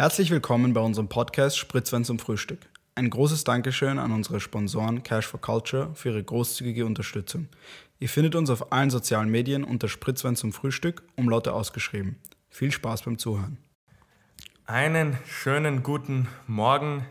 Herzlich willkommen bei unserem Podcast Spritzwein zum Frühstück. Ein großes Dankeschön an unsere Sponsoren Cash for Culture für ihre großzügige Unterstützung. Ihr findet uns auf allen sozialen Medien unter Spritzwein zum Frühstück, Umlaute ausgeschrieben. Viel Spaß beim Zuhören. Einen schönen guten Morgen,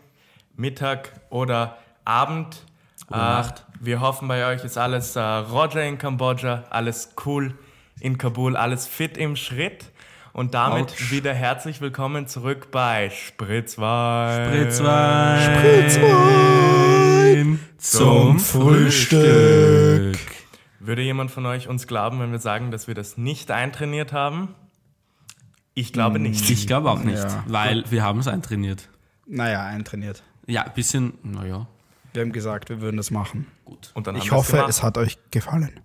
Mittag oder Abend. Gute Nacht. Äh, wir hoffen, bei euch ist alles äh, Roger in Kambodscha, alles cool in Kabul, alles fit im Schritt. Und damit Autsch. wieder herzlich willkommen zurück bei Spritzwein. Spritzwein. Spritzwein zum Frühstück. Würde jemand von euch uns glauben, wenn wir sagen, dass wir das nicht eintrainiert haben? Ich glaube nicht. Ich glaube auch nicht, Ja. weil wir haben es eintrainiert. Naja, eintrainiert. Ja, ein bisschen, naja, Wir haben gesagt, wir würden das machen. gut. Und dann Ich hoffe, gemacht. es hat euch gefallen.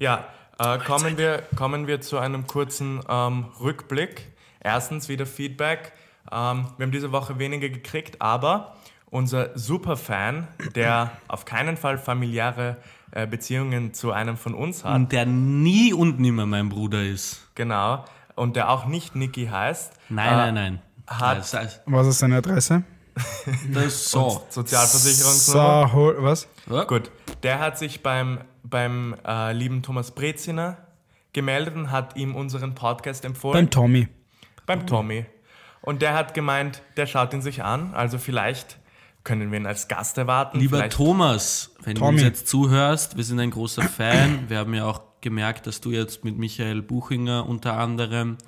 Ja, äh, kommen, wir, kommen wir zu einem kurzen ähm, Rückblick. Erstens wieder Feedback. Ähm, wir haben diese Woche weniger gekriegt, aber unser Superfan, der auf keinen Fall familiäre äh, Beziehungen zu einem von uns hat, Und der nie und nimmer mein Bruder ist. genau, und der auch nicht Niki heißt, Nein, äh, nein, nein. hat- das, heißt, Was ist seine Adresse? das ist so. Sozialversicherungsnummer. Sahol, was? Gut, der hat sich beim, beim äh, lieben Thomas Breziner gemeldet und hat ihm unseren Podcast empfohlen. Beim Tommy. beim Tommy. Und der hat gemeint, der schaut ihn sich an. Also vielleicht können wir ihn als Gast erwarten. Lieber vielleicht, Thomas, wenn Tommy. du uns jetzt zuhörst, wir sind ein großer Fan. Wir haben ja auch gemerkt, dass du jetzt mit Michael Buchinger unter anderem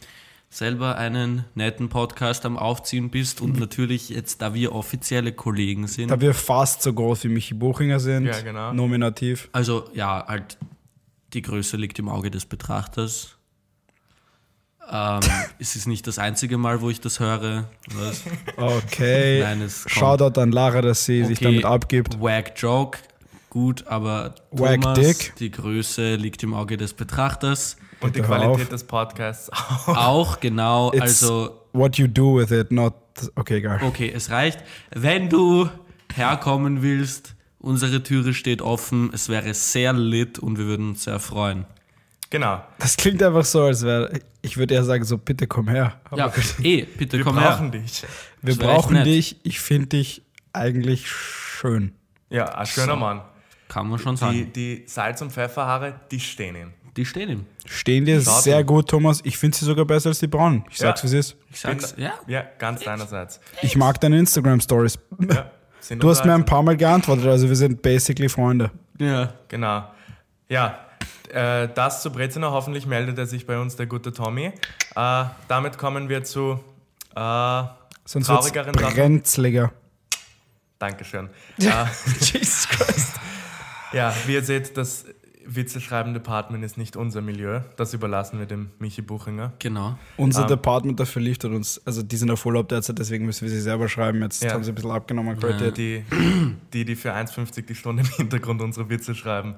selber einen netten Podcast am Aufziehen bist und natürlich jetzt, da wir offizielle Kollegen sind, Da wir fast so groß wie Michi Buchinger sind. Ja, genau. Nominativ. Also ja, halt die Größe liegt im Auge des Betrachters. Ähm, es ist nicht das einzige Mal, wo ich das höre. Was? Okay. Nein, es kommt. Shoutout an Lara, dass sie sich damit abgibt. Wack Joke, gut, aber Wack Thomas, Dick. die Größe liegt im Auge des Betrachters. Und die Qualität auf. des Podcasts auch. Auch genau, It's also what you do with it, not. Okay, egal. okay, es reicht. Wenn du herkommen willst, unsere Türe steht offen. Es wäre sehr lit und wir würden uns sehr freuen. Genau. Das klingt einfach so, als wäre. Ich würde eher sagen, so, bitte komm her. Aber Ja, eh, bitte Wir komm brauchen her. dich. wir das wär echt brauchen dich. Ich finde dich eigentlich schön. Ja, ein schöner So. Mann. Kann man schon Die, sagen. die Salz- und Pfefferhaare, die stehen ihm. Die stehen ihm. Stehen dir Schaut sehr ihm. gut, Thomas. Ich finde sie sogar besser als die braunen. Ich sag's, Ja. wie es ist. Ich sag's, ja. Ja, ganz deinerseits. Ich mag deine Instagram-Stories. Ja, Du hast mir ein paar Mal geantwortet, also wir sind basically Freunde. Ja. Genau. Ja, äh, das zu Breziner. Hoffentlich meldet er sich bei uns, der gute Tommy. Äh, damit kommen wir zu äh, Sonst traurigeren brenzliger. Dankeschön. Äh, Jesus Christ. Ja, wie ihr seht, das Witzeschreiben Department ist nicht unser Milieu. Das überlassen wir dem Michi Buchinger. Genau. Unser Ähm. Department dafür liefert uns, also die sind auf Urlaub derzeit, deswegen müssen wir sie selber schreiben. Jetzt Ja. haben sie ein bisschen abgenommen an Qualität. Die, die, die für 1,50 die Stunde im Hintergrund unsere Witze schreiben.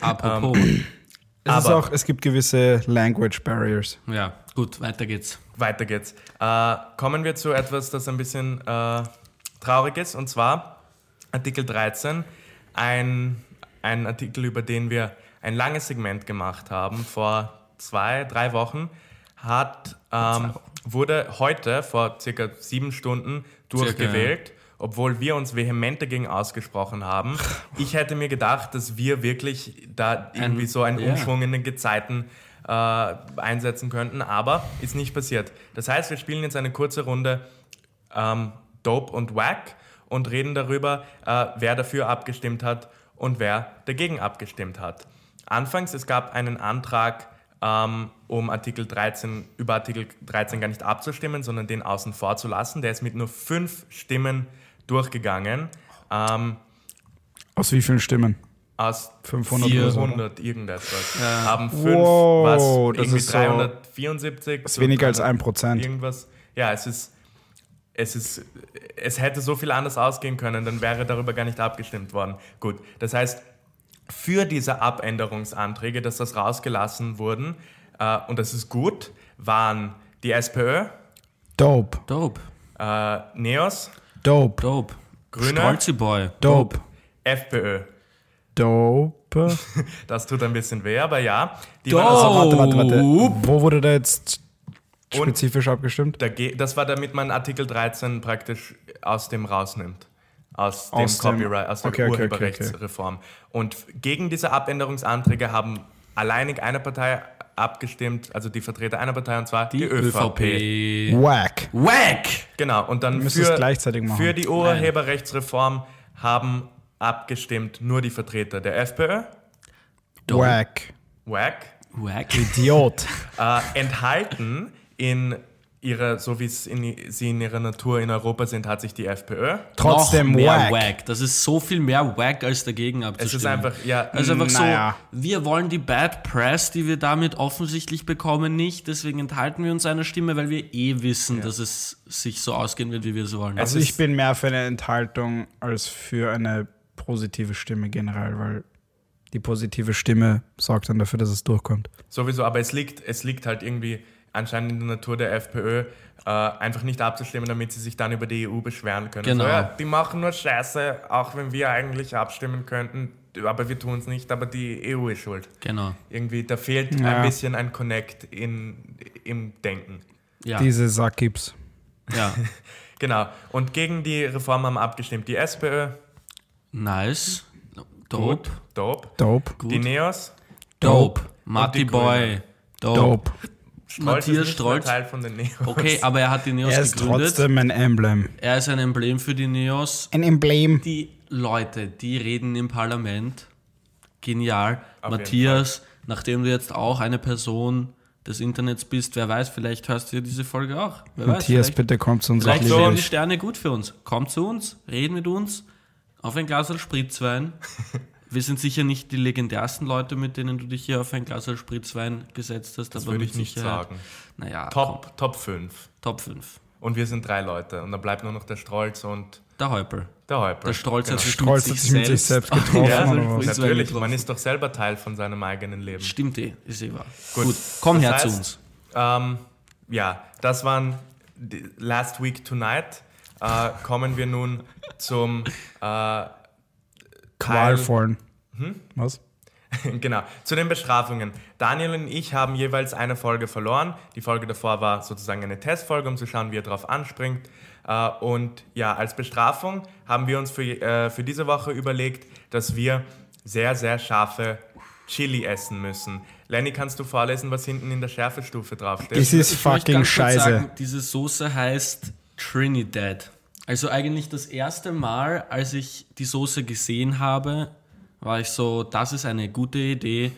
Apropos. Es, ist aber- auch, es gibt gewisse Language Barriers. ja, gut, weiter geht's. Weiter geht's. Äh, kommen wir zu etwas, das ein bisschen äh, traurig ist, und zwar Artikel 13. Ein, ein Artikel, über den wir ein langes Segment gemacht haben, vor zwei, drei Wochen, hat, ähm, wurde heute vor circa sieben Stunden durchgewählt, obwohl wir uns vehement dagegen ausgesprochen haben. Ich hätte mir gedacht, dass wir wirklich da irgendwie so einen ja. Umschwung in den Gezeiten äh, einsetzen könnten, aber ist nicht passiert. Das heißt, wir spielen jetzt eine kurze Runde ähm, Dope und Wack und reden darüber, äh, wer dafür abgestimmt hat und wer dagegen abgestimmt hat. Anfangs, es gab einen Antrag, ähm, um Artikel 13, über Artikel 13 gar nicht abzustimmen, sondern den außen vor zu lassen. Der ist mit nur fünf Stimmen durchgegangen. Ähm, Aus wie vielen Stimmen? aus 500 oder so, 400 irgendetwas. Ja. Haben fünf, Wow, was, das irgendwie ist so- 374. Das ist weniger als 300 ein Prozent. Irgendwas. Ja, es ist, es ist, es hätte so viel anders ausgehen können, dann wäre darüber gar nicht abgestimmt worden. Gut, das heißt, für diese Abänderungsanträge, dass das rausgelassen wurden, äh, und das ist gut, waren die SPÖ, Dope. Dope. äh, NEOS, Dope. Dope. Grüne. Stolzi Boy. Dope. FPÖ. Dope. Das tut ein bisschen weh, aber ja. Die Dope. also Warte, warte, warte. Wo wurde da jetzt Und Spezifisch abgestimmt. dage- das war damit man Artikel 13 praktisch aus dem rausnimmt. Aus dem Aus dem- Copyright, aus der Okay, okay, okay, Urheberrechtsreform. Und gegen diese Abänderungsanträge haben alleinig eine Partei abgestimmt, also die Vertreter einer Partei, und zwar die, ÖVP. ÖVP. Wack. Wack! Genau, und dann müssen für, es gleichzeitig machen. für die Urheberrechtsreform haben abgestimmt nur die Vertreter der FPÖ. Wack. WAC, Wack. Idiot. äh, enthalten in ihrer, so wie es in, sie in ihrer Natur in Europa sind, hat sich die FPÖ. Trotzdem noch mehr wack. wack. Das ist so viel mehr wack als dagegen Es abzustimmen. ist einfach, ja, Also einfach Naja. so, wir wollen die Bad Press, die wir damit offensichtlich bekommen, nicht. Deswegen enthalten wir uns einer Stimme, weil wir eh wissen, dass es sich so ausgehen wird, wie wir es wollen. Also Es ich bin mehr für eine Enthaltung als für eine positive Stimme generell, weil die positive Stimme sorgt dann dafür, dass es durchkommt. Sowieso, aber es liegt, es liegt halt irgendwie anscheinend in der Natur der FPÖ, äh, einfach nicht abzustimmen, damit sie sich dann über die EU beschweren können. Genau. So, ja, die machen nur Scheiße, auch wenn wir eigentlich abstimmen könnten, aber wir tun es nicht, aber die EU ist schuld. genau. Irgendwie, da fehlt Ja. ein bisschen ein Connect in, im Denken. Ja. Diese Sackgips. ja. Genau. Und gegen die Reform haben abgestimmt die SPÖ, Nice. gut, Dope. Dope, Dope. die Neos, Dope. Matti die Boy. Dope. Dope. Strolz Matthias ist Strolz. Teil von den Neos. Okay, aber er hat die Neos Er ist gegründet. trotzdem ein Emblem. Er ist ein Emblem für die Neos. Ein Emblem. Die Leute, die reden im Parlament. Genial. Auf Matthias, nachdem du jetzt auch eine Person des Internets bist, wer weiß, vielleicht hörst du ja diese Folge auch. Wer weiß, Matthias, vielleicht, bitte komm zu uns. vielleicht stehen die. Sterne gut für uns. Komm zu uns, red mit uns, auf ein Glas Spritzwein. Wir sind sicher nicht die legendärsten Leute, mit denen du dich hier auf ein Glas Spritzwein gesetzt hast. Das aber würde ich nicht Sicherheit- sagen. Naja, komm, Top, Top 5. Top 5. Und wir sind drei Leute. Und dann bleibt nur noch der Strolz und Der Häupl. der Häupl. Der Stolz hat sich hat sich mit sich selbst, getroffen, Ja, so oder ein was? Spritzwein Natürlich, getroffen. man ist doch selber Teil von seinem eigenen Leben. Stimmt eh, ist eh wahr. Gut. Gut, komm Das her heißt, zu uns. Ähm, ja, das waren die Last Week Tonight. Äh, kommen wir nun zum äh, Qualvollen. Hm? Was? genau, zu den Bestrafungen. Daniel und ich haben jeweils eine Folge verloren. Die Folge davor war sozusagen eine Testfolge, um zu schauen, wie er darauf anspringt. Äh, und ja, als Bestrafung haben wir uns für, äh, für diese Woche überlegt, dass wir sehr, sehr scharfe Chili essen müssen. Lenny, kannst du vorlesen, was hinten in der Schärfestufe draufsteht? Das ist fucking scheiße. Sagen, diese Soße heißt Trinidad. Also eigentlich das erste Mal, als ich die Soße gesehen habe, war ich so, das ist eine gute Idee.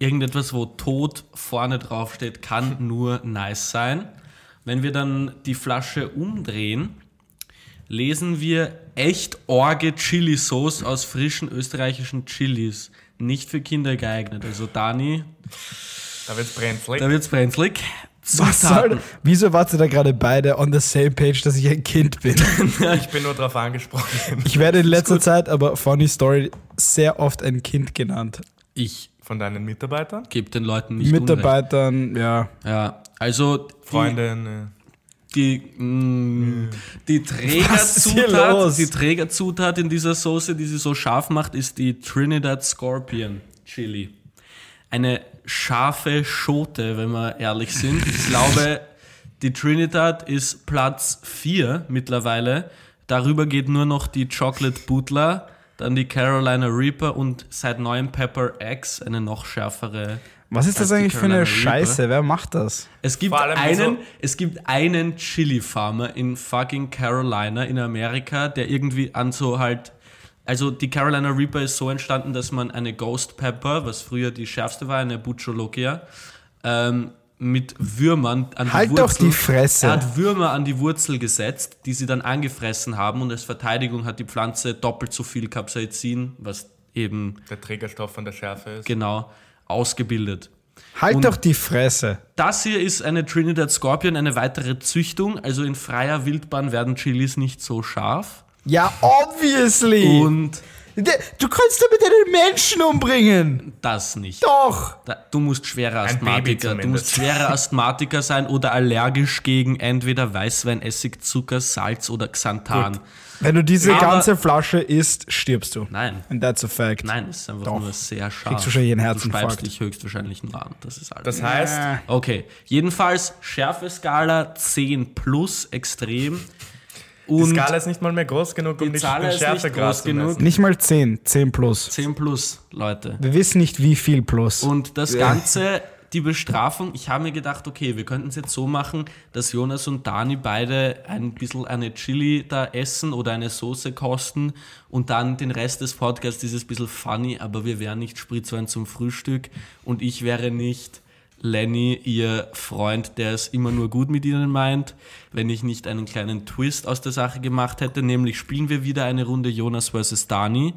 Irgendetwas, wo Tod vorne draufsteht, kann nur nice sein. Wenn wir dann die Flasche umdrehen, lesen wir echt orge Chili-Sauce aus frischen österreichischen Chilis. Nicht für Kinder geeignet. Also Dani, Da wird's brenzlig. da wird's brenzlig. Was soll, wieso wart ihr da gerade beide on the same page, dass ich ein Kind bin? Ich bin nur darauf angesprochen. Ich werde in letzter Zeit, aber funny story, sehr oft ein Kind genannt. Ich Von deinen Mitarbeitern? gebe den Leuten nicht Unrecht. Mitarbeitern, ja. Ja, also die, Freundin. die, mh, die Was ist hier Trägerzutat, die Trägerzutat in dieser Soße, die sie so scharf macht, ist die Trinidad Scorpion Chili. Eine scharfe Schote, wenn wir ehrlich sind. Ich glaube, die Trinidad ist Platz 4 mittlerweile. Darüber geht nur noch die Chocolate Butler, dann die Carolina Reaper und seit neuem Pepper X, eine noch schärfere Was ist das eigentlich für eine Reaper. Scheiße? Wer macht das? Es gibt, einen, so- es gibt einen Chili-Farmer in fucking Carolina in Amerika, der irgendwie an so halt. Also die Carolina Reaper ist so entstanden, dass man eine Ghost Pepper, was früher die schärfste war, eine Buchologia, ähm, mit Würmern an die Halt Wurzel. doch die Fresse. Er hat Würmer an die Wurzel gesetzt, die sie dann angefressen haben und als Verteidigung hat die Pflanze doppelt so viel Capsaicin, was eben Der Trägerstoff von der Schärfe ist. genau ausgebildet. Halt Und- doch die Fresse. Das hier ist eine Trinidad Scorpion, eine weitere Züchtung. Also in freier Wildbahn werden Chilis nicht so scharf. Ja, obviously. Und du kannst damit einen Menschen umbringen. das nicht. Doch. Da, du musst schwerer Asthmatiker, du musst schwerer Asthmatiker sein oder allergisch gegen entweder Weißwein, Essig, Zucker, Salz oder Xanthan. Wenn du diese Aber- ganze Flasche isst, stirbst du. Nein. And that's a fact. Nein, es ist einfach Doch. nur sehr scharf. Kriegst du schon jeden Du Herzinfarkt. speibst dich höchstwahrscheinlich nur an. Das ist alles. Das heißt, okay, jedenfalls Schärfeskala 10 plus extrem. Die Und Skala ist nicht mal mehr groß genug, um Die die, Skala den ist nicht groß zu genug. Nicht mal 10, 10 plus. 10 plus, Leute. Wir wissen nicht, wie viel plus. Und das Ganze, die Bestrafung, ich habe mir gedacht, okay, wir könnten es jetzt so machen, dass Jonas und Dani beide ein bisschen eine Chili da essen oder eine Soße kosten und dann den Rest des Podcasts dieses bisschen funny, aber wir wären nicht Spritzwein zum Frühstück und ich wäre nicht Lenny, ihr Freund, der es immer nur gut mit ihnen meint, wenn ich nicht einen kleinen Twist aus der Sache gemacht hätte, nämlich spielen wir wieder eine Runde Jonas vs. Dani.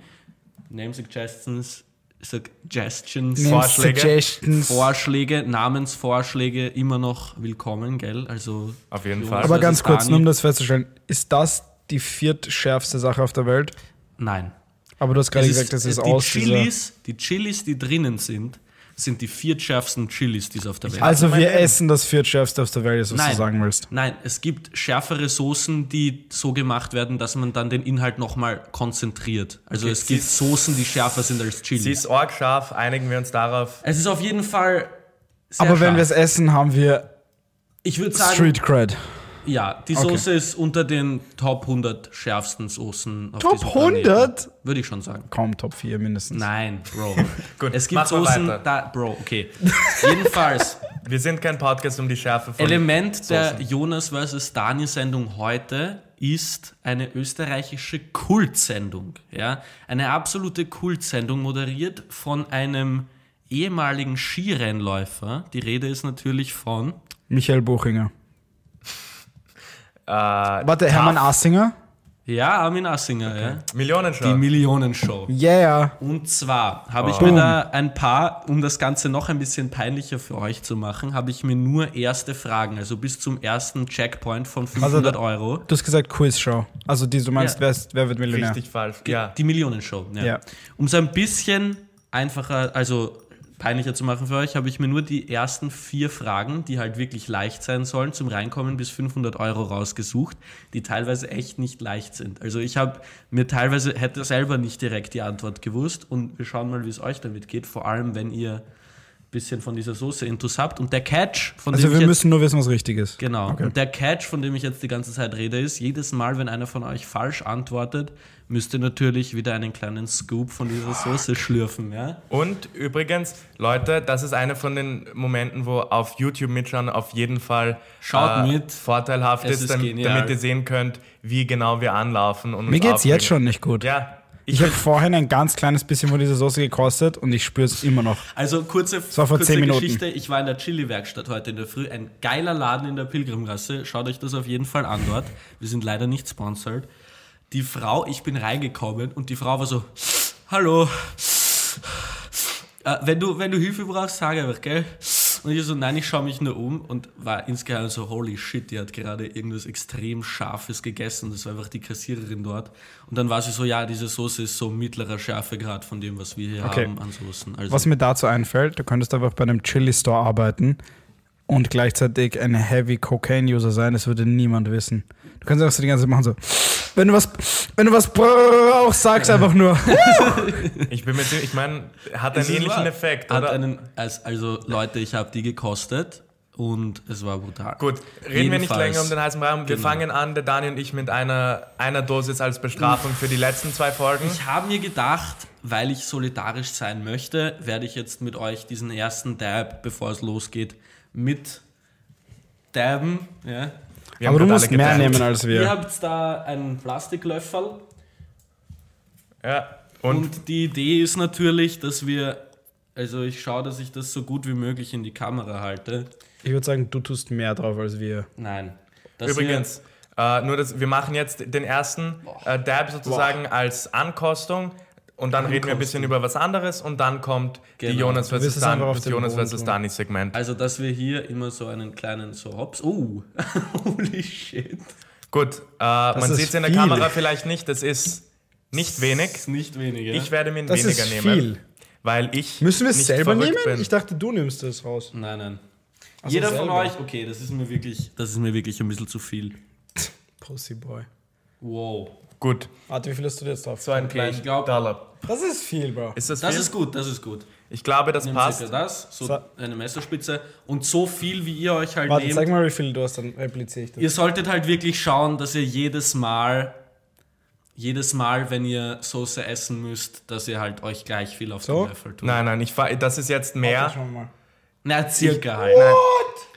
Name Suggestions, Suggestions, Name Vorschläge? Suggestions. Vorschläge, Namensvorschläge immer noch willkommen, gell? Also Auf jeden Jonas Fall. Aber ganz kurz, Dani. nur um das festzustellen, ist das die viertschärfste Sache auf der Welt? Nein. Aber du hast gerade Es gesagt, das ist die aus. Chilis, die Chilis, die drinnen sind, sind die viertschärfsten Chilis, die es auf der Welt Also mein wir Leben. essen das viertschärfste auf der Welt, ist was Nein. du sagen willst. Nein, es gibt schärfere Soßen, die so gemacht werden, dass man dann den Inhalt nochmal konzentriert. Also Okay, es gibt Soßen, die schärfer sind als Chili. Sie ist arg scharf, einigen wir uns darauf. es ist auf jeden Fall sehr Aber wenn wir es essen, haben wir Ich würde sagen, Street Cred. Ja, die Okay. Soße ist unter den Top 100 schärfsten Soßen auf Top diesem Planeten. 100? Würde ich schon sagen. Kaum Top 4 mindestens. Nein, Bro. Gut, es gibt Soßen, da, Bro, okay. Jedenfalls, Wir sind kein Podcast um die Schärfe von Element der Soßen. Jonas vs. Dani Sendung heute ist eine österreichische Kultsendung. Ja? Eine absolute Kultsendung, moderiert von einem ehemaligen Skirennläufer. Die Rede ist natürlich von Michael Buchinger. Äh, Warte, Hermann Assinger? ja, Armin Assinger, ja? Millionenshow. die Millionenshow. Yeah. Und zwar habe ich Oh. mir da ein paar, um das Ganze noch ein bisschen peinlicher für euch zu machen, habe ich mir nur erste Fragen, also bis zum ersten Checkpoint von 500 da- Euro. Du hast gesagt Quizshow. Also die, du meinst, Ja. wer, ist, wer wird Millionär? Richtig falsch. Ja. Die Millionenshow. Ja. Ja. Um es ein bisschen einfacher, also peinlicher zu machen für euch, habe ich mir nur die ersten vier Fragen, die halt wirklich leicht sein sollen, zum Reinkommen bis 500 Euro rausgesucht, die teilweise echt nicht leicht sind. Also ich habe mir teilweise, hätte selber nicht direkt die Antwort gewusst und wir schauen mal, wie es euch damit geht, vor allem wenn ihr bisschen von dieser Soße intus habt. Und der Catch, von Also dem wir ich jetzt müssen nur wissen, was richtig ist. Genau. Okay. Und der Catch, von dem ich jetzt die ganze Zeit rede, ist, jedes Mal, wenn einer von euch falsch antwortet, müsst ihr natürlich wieder einen kleinen Scoop von dieser Soße schlürfen, ja? Und übrigens, Leute, das ist einer von den Momenten, wo auf YouTube mitschauen auf jeden Fall Schaut mit. vorteilhaft Es ist, ist dam- genial. damit ihr sehen könnt, wie genau wir anlaufen. Und Mir geht's jetzt aufregen. schon nicht gut. Ja, Ich habe vorhin ein ganz kleines bisschen von dieser Soße gekostet und ich spüre es immer noch. Also kurze, vor kurze. Geschichte. Ich war in der Chili-Werkstatt heute in der Früh. Ein geiler Laden in der Pilgrimgasse. Schaut euch das auf jeden Fall an dort. Wir sind leider nicht sponsored. Die Frau, ich bin reingekommen und die Frau war so, hallo, äh, wenn, du, wenn du Hilfe brauchst, sag einfach, gell? Und ich so, nein, ich schaue mich nur um und war insgeheim so, holy shit, die hat gerade irgendwas extrem Scharfes gegessen. Das war einfach die Kassiererin dort. Und dann war sie so, ja, diese Soße ist so mittlerer Schärfegrad von dem, was wir hier Okay. haben an Soßen. Also, Was mir dazu einfällt, du könntest einfach bei einem Chili-Store arbeiten und gleichzeitig ein Heavy Cocaine-User sein, das würde niemand wissen. Du kannst einfach so die ganze Zeit machen so, wenn du was, wenn du was brauchst, sag's einfach nur. ich bin mir ziemlich, ich meine, hat einen ähnlichen wahr. Effekt, Hat oder? einen, als, also Leute, ich habe die gekostet und es war brutal. Gut, reden wir nicht Jedenfalls. länger um den heißen Raum. Wir Genau. fangen an, der Dani und ich, mit einer, einer Dosis als Bestrafung für die letzten zwei Folgen. Ich habe mir gedacht, weil ich solidarisch sein möchte, werde ich jetzt mit euch diesen ersten Dab, bevor es losgeht, mit dabben. Ja. Wir Aber du musst mehr geteilt. nehmen als Ihr wir. habt da einen Plastiklöffel Ja, und, und die Idee ist natürlich, dass wir, also ich schaue, dass ich das so gut wie möglich in die Kamera halte. Ich würde sagen, du tust mehr drauf als wir. Nein. Dass übrigens, äh, nur das, wir machen jetzt den ersten äh, Dab sozusagen als Ankostung und dann reden wir ein bisschen über was anderes und dann kommt die Genau. Jonas Du wirst vs. Dan, das Jonas vs. Dani Segment. Also, dass wir hier immer so einen kleinen so Hops. Oh, holy shit. Gut, äh, man sieht es in der viel. Kamera vielleicht nicht, das ist nicht wenig. Ist nicht weniger. Ich werde mir Das weniger ist nehmen, viel. weil ich Müssen wir es selber nehmen? bin. Ich dachte, du nimmst das raus. Nein, nein. so, Jeder von selber. euch, okay, das ist mir wirklich, das ist mir wirklich ein bisschen zu viel. Pussy Boy. Wow. Gut, Warte, wie viel hast du jetzt drauf? so ein Okay, kleinen ich glaub- Dollar. Das ist viel, Bro. Ist das, Das viel? ist gut, das ist gut. Ich glaube, das Nimm passt. das, so So. eine Messerspitze und so viel wie ihr euch halt Warte, nehmt. zeig mal, wie viel du hast, dann repliziere ich das. Ihr solltet halt wirklich schauen, dass ihr jedes Mal, jedes Mal, wenn ihr Soße essen müsst, dass ihr halt euch gleich viel auf So? den Löffel tut. Nein, nein, ich das ist jetzt Warte, mehr. mal. Na, circa halt.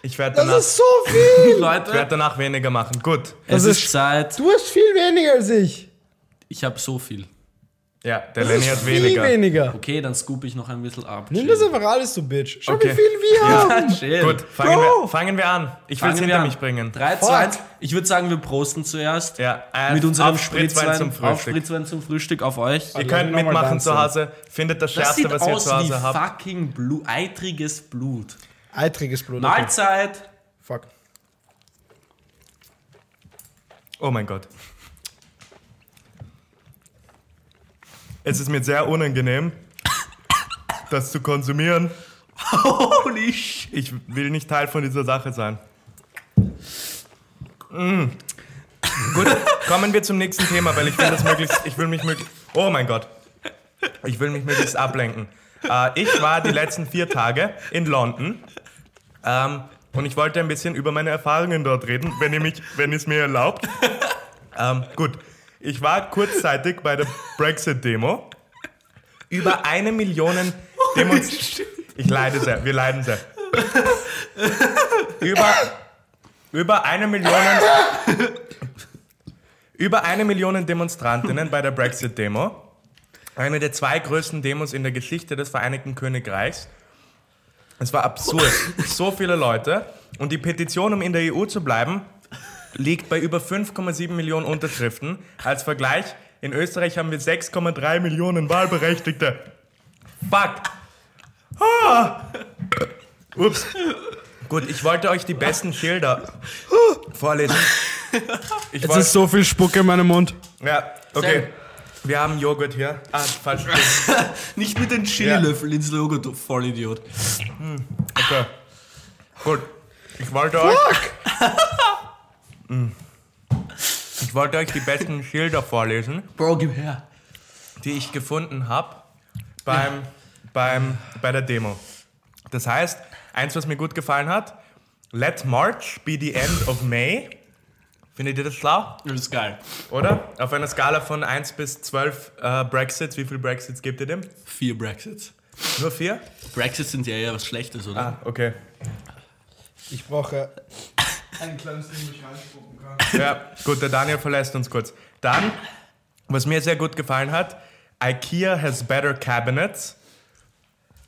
Ich werde Das danach, ist so viel! ich werd Leute, danach weniger machen. Gut. es Das ist, ist- Zeit. Du hast viel weniger als ich. Ich habe so viel. Ja, der Das Lenny ist hat viel weniger. weniger. Okay, dann scoop ich noch ein bisschen ab. Nimm das einfach alles, du Bitch. Schau, Okay. wie viel wir haben. Chill. Gut, fangen wir, fangen wir an. Ich will es hinter an. mich bringen. 3, Fuck. 2, 1. Ich würde sagen, wir prosten zuerst. Ja, äh, Mit unserem auf Spritzwein zum Spritzwein, auf Frühstück. Spritzwein zum Frühstück auf euch. Ihr Also, könnt nochmal mitmachen zu. Hause. Findet das Das Schärfste, sieht was ihr zu Hause wie habt. fucking Blut, eitriges Blut. Eitriges Blut. okay. Mahlzeit. Fuck. Oh mein Gott. Es ist mir sehr unangenehm, das zu konsumieren. Holy shit. Ich will nicht Teil von dieser Sache sein. Mm. Gut, kommen wir zum nächsten Thema, weil ich will das möglichst, ich will mich möglichst, oh mein Gott, ich will mich möglichst ablenken. Äh, ich war die letzten vier Tage in London ähm, und ich wollte ein bisschen über meine Erfahrungen dort reden, wenn ihr mich, wenn ihr es mir erlaubt. Ähm, gut, ich war kurzzeitig bei der Brexit-Demo. Über eine Million Demonstrationen. Ich leide sehr, wir leiden sehr. Über, über eine Million. Über eine Million Demonstrantinnen bei der Brexit-Demo. Eine der zwei größten Demos in der Geschichte des Vereinigten Königreichs. Es war absurd. So viele Leute. Und die Petition, um in der EU zu bleiben, liegt bei über 5,7 Millionen Unterschriften. Als Vergleich, in Österreich haben wir 6,3 Millionen Wahlberechtigte. Fuck. Ah. Ups. Gut, ich wollte euch die besten Schilder vorlesen. Ich Jetzt ist so viel Spucke in meinem Mund. ja, okay. Wir haben Joghurt hier. Ah, falsch. Nicht mit den Chili-Löffeln ins Logo, du Vollidiot. Okay. Gut. Ich wollte euch. Mm. Ich wollte euch die besten Schilder vorlesen, Bro, gib her. die ich gefunden habe beim, beim, bei der Demo. Das heißt, eins, was mir gut gefallen hat: Let March be the end of May. Findet ihr das schlau? Das ist geil. Oder? Auf einer Skala von 1 bis 12 äh, Brexits, wie viele Brexits gebt ihr dem? Vier Brexits. Nur vier? Brexits sind ja eher was Schlechtes, oder? Ah, okay. Ich brauche ein kleines Ding, wo ich reinspucken kann. Ja, gut, der Daniel verlässt uns kurz. Dann, was mir sehr gut gefallen hat, IKEA has better cabinets.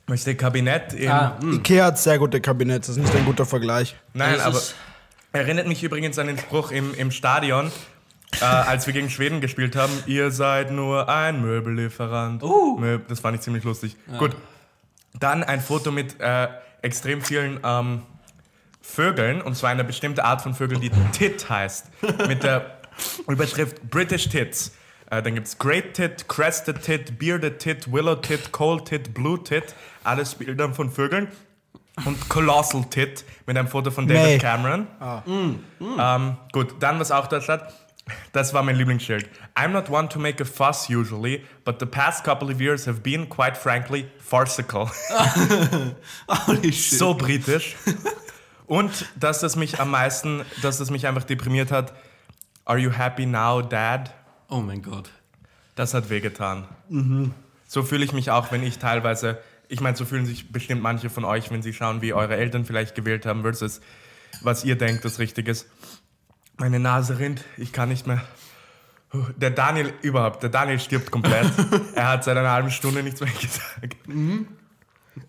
Weißt du, Kabinett in, Ah, hm. Ikea hat sehr gute Kabinette, das ist nicht ein guter Vergleich. Nein, Das aber ist- erinnert mich übrigens an den Spruch im, im Stadion, äh, als wir gegen Schweden gespielt haben, ihr seid nur ein Möbellieferant. Uh. Das fand ich ziemlich lustig. Gut. Dann ein Foto mit äh, extrem vielen ähm, Vögeln, und zwar eine bestimmte Art von Vögeln, die Tit heißt. Mit der Überschrift British Tits. Äh, dann gibt es Great Tit, Crested Tit, Bearded Tit, Willow Tit, Cold Tit, Blue Tit. Alles Bilder von Vögeln. Und Colossal Tit mit einem Foto von David May. Cameron. Ähm, gut, dann was auch da statt. Das war mein Lieblingsschild. I'm not one to make a fuss usually, but the past couple of years have been, quite frankly, farcical. So britisch. Und dass das mich am meisten, dass das mich einfach deprimiert hat. Are you happy now, Dad? Oh mein Gott. Das hat wehgetan. So fühle ich mich auch, wenn ich teilweise, ich meine, so fühlen sich bestimmt manche von euch, wenn sie schauen, wie eure Eltern vielleicht gewählt haben, versus was ihr denkt, das richtig ist. Meine Nase rinnt, ich kann nicht mehr. Puh, Der Daniel überhaupt, der Daniel stirbt komplett. er hat seit einer halben Stunde nichts mehr gesagt.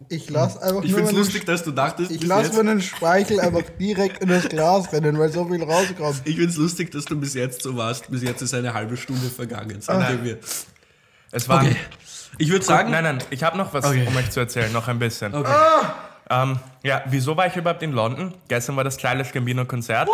Ich lasse einfach Ich nur find's lustig, dass du dachtest, ich lasse meinen Speichel einfach direkt in das Glas rennen, weil so viel rauskommt. ich find's lustig, dass du bis jetzt so warst. Bis jetzt ist eine halbe Stunde vergangen. Ah. seitdem wir- Es war. Okay. Ich würde sagen, Nein, nein, ich habe noch was, Okay. um euch zu erzählen, noch ein bisschen. Okay. Ähm, ja, wieso war ich überhaupt in London? Gestern war das Childish Gambino Konzert.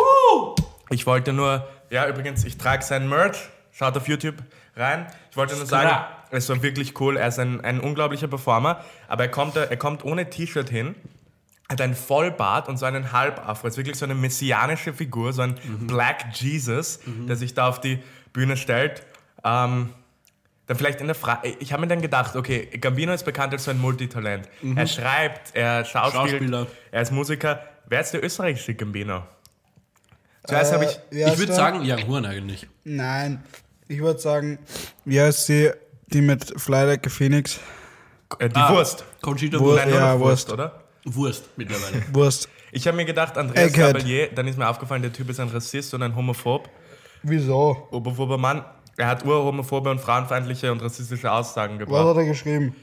Ich wollte nur, ja, übrigens, ich trage sein Merch. Schaut auf YouTube rein. Ich wollte nur sagen. Es war wirklich cool. Er ist ein, ein unglaublicher Performer, aber er kommt, er kommt ohne T-Shirt hin, hat einen Vollbart und so einen Halbafro. Ist wirklich so eine messianische Figur, so ein Black Jesus, der sich da auf die Bühne stellt. Ähm, dann vielleicht in der Frage, ich habe mir dann gedacht, okay, Gambino ist bekannt als so ein Multitalent. Er schreibt, er schauspielt, Schauspieler. er ist Musiker. Wer ist der österreichische Gambino? Zuerst habe ich, Ich würde sagen, Young Horn eigentlich. Nein. Ich würde sagen, wie heißt die, die mit Flydecke Phoenix? äh, die Ah, Wurst. Conchita Wurst. Wurst. Nein, nur ja, noch Wurst, Wurst. oder? Wurst mittlerweile. Wurst. Ich habe mir gedacht, Andreas. Gabalier, dann ist mir aufgefallen, der Typ ist ein Rassist und ein Homophob. Wieso? Homophober Mann. Er hat urhomophobe und frauenfeindliche und rassistische Aussagen Was gebracht. hat er geschrieben?